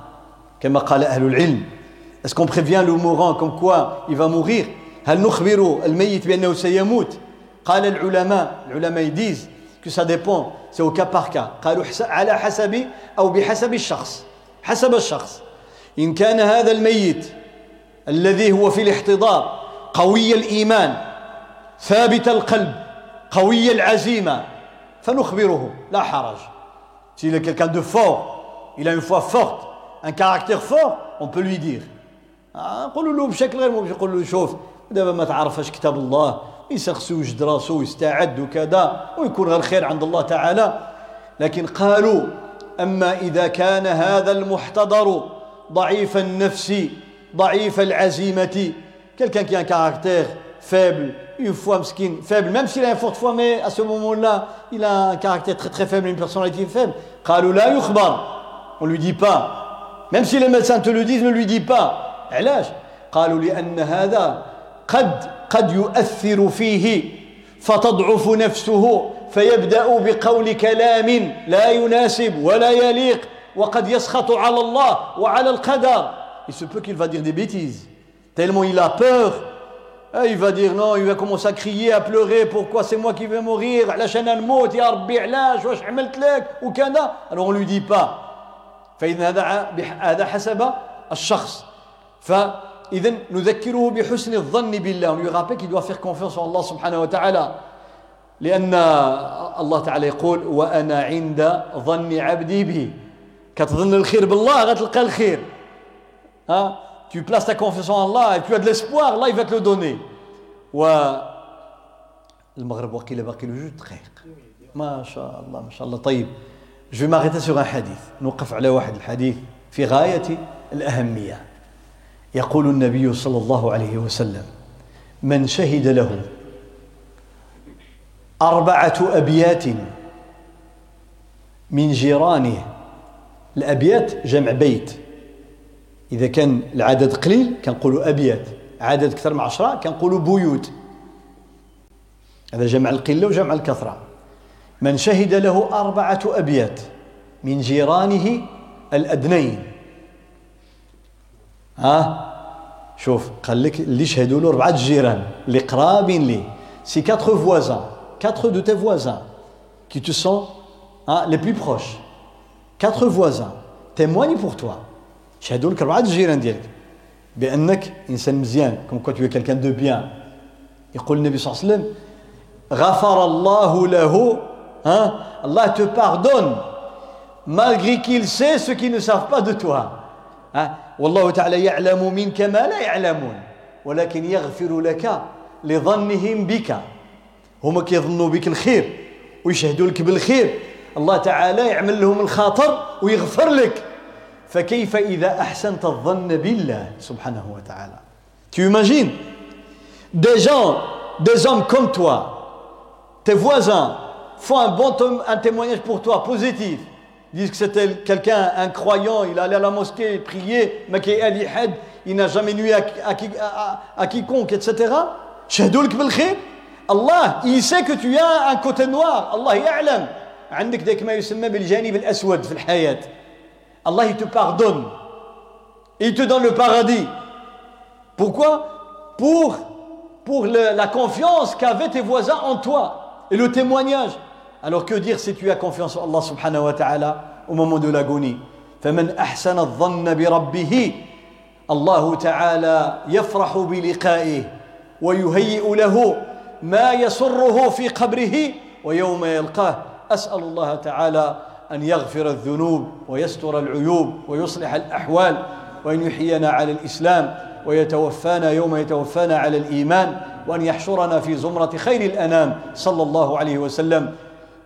كما قال أهل العلم. Est-ce qu'on prévient le mourant comme quoi il va mourir? هل نخبر الميت بأنه سيموت؟ قال العلماء العلماء يديز que ça dépend. C'est au cas par cas. قالوا على حسب أو بحسب الشخص. حسب الشخص. إن كان هذا الميت الذي هو في الاحتضار قوي الإيمان ثابت القلب قوي العزيمة فنخبره. لا حرج. S'il est quelqu'un de fort il a une foi forte. Un caractère fort on peut lui dire نقول له بشكل غير مباشر نقول له شوف دابا ما تعرفش كتاب الله يسخسو ويجد راسو ويستعد وكذا ويكون غير خير عند الله تعالى لكن قالوا أما إذا كان هذا المحتضر ضعيف النفس ضعيف العزيمة quelqu'un qui a un caractère faible une foi mesquine faible même s'il a une forte foi mais à ce moment-là il a un caractère très très faible une personnalité faible on lui dit pas même si les médecins te le disent ne lui dis pas علاش قالوا لأن هذا قد قد يؤثر فيه فتضعف نفسه فيبدا بقول كلام لا يناسب ولا يليق وقد يسخط على الله وعلى القدر il se peut qu'il va dire des bêtises tellement il a peur il va dire non il va commencer à crier à pleurer pourquoi c'est moi qui vais mourir علاش أنا نموت يا ربي علاش واش عملت لك وكذا alors on lui dit pas فإذا هذا هذا حسب الشخص. ف إذن نذكره بحسن الظن بالله. On lui rappelle qu'il doit faire confiance en Allah سبحانه وتعالى. لأن الله تعالى يقول وأنا عند ظن عبدي بي كتظن الخير بالله غتلقى الخير. ها؟ Tu places ta confiance en Allah et tu as de l'espoir. Allah il va te le donner. و المغرب وقيل باقي له جوج دقائق ما شاء الله ما شاء الله. طيب. Vais m'arrêter sur un hadith. نوقف على واحد الحديث في غاية الأهمية يقول النبي صلى الله عليه وسلم من شهد له أربعة أبيات من جيرانه الأبيات جمع بيت إذا كان العدد قليل كنقولوا أبيات عدد أكثر من عشرة كنقولوا بيوت هذا جمع القلة وجمع الكثرة من شهد له أربعة أبيات من جيرانه الأدنين. ها؟ شوف قال لك اللي شهدوا له أربعة جيران اللي قرابين les ses quatre voisins quatre de tes voisins qui te sont ها؟ les plus proches quatre voisins témoignent pour toi. شهدوا لك أربعة الجيران ديالك. بأنك إنسان مزيان comme quoi t'es quelqu'un de bien يقول النبي صلى الله عليه وسلم غفر الله له hein? Allah te pardonne malgré qu'il sait ce qu'ils ne savent pas de toi. Hein? والله تعالى يعلم منك ما لا يعلمون ولكن يغفر لك لظنهم بك هما كيظنوا بك الخير ويشهدوا لك بالخير الله تعالى يعمل لهم الخاطر ويغفر لك فكيف إذا أحسنت الظن بالله سبحانه وتعالى Tu imagines? Des gens des hommes comme toi, tes voisins, font un bon un témoignage pour toi, positif, disent que c'était quelqu'un, un croyant, il allait à la mosquée, prier, mais il n'a jamais nuit à, à, quiconque, etc. Allah, il sait que tu as un côté noir. Allah يعلم. عندك ذاك ما يسمى بالجانب الأسود في الحياة. Allah, il te pardonne. Il te donne le paradis. Pourquoi Pour, pour le, la confiance qu'avaient tes voisins en toi et le témoignage. Alors que dire si tu as confiance en Allah subhanahu wa ta'ala au moment de l'agonie? فمن أحسن الظن بربه الله تعالى يفرح بلقائه ويهيئ له ما يسره في قبره ويوم يلقاه أسأل الله تعالى أن يغفر الذنوب ويستر العيوب ويصلح الأحوال وأن يحيينا على الإسلام ويتوفانا يوم يتوفانا على الإيمان وأن يحشرنا في زمرة خير الأنام صلى الله عليه وسلم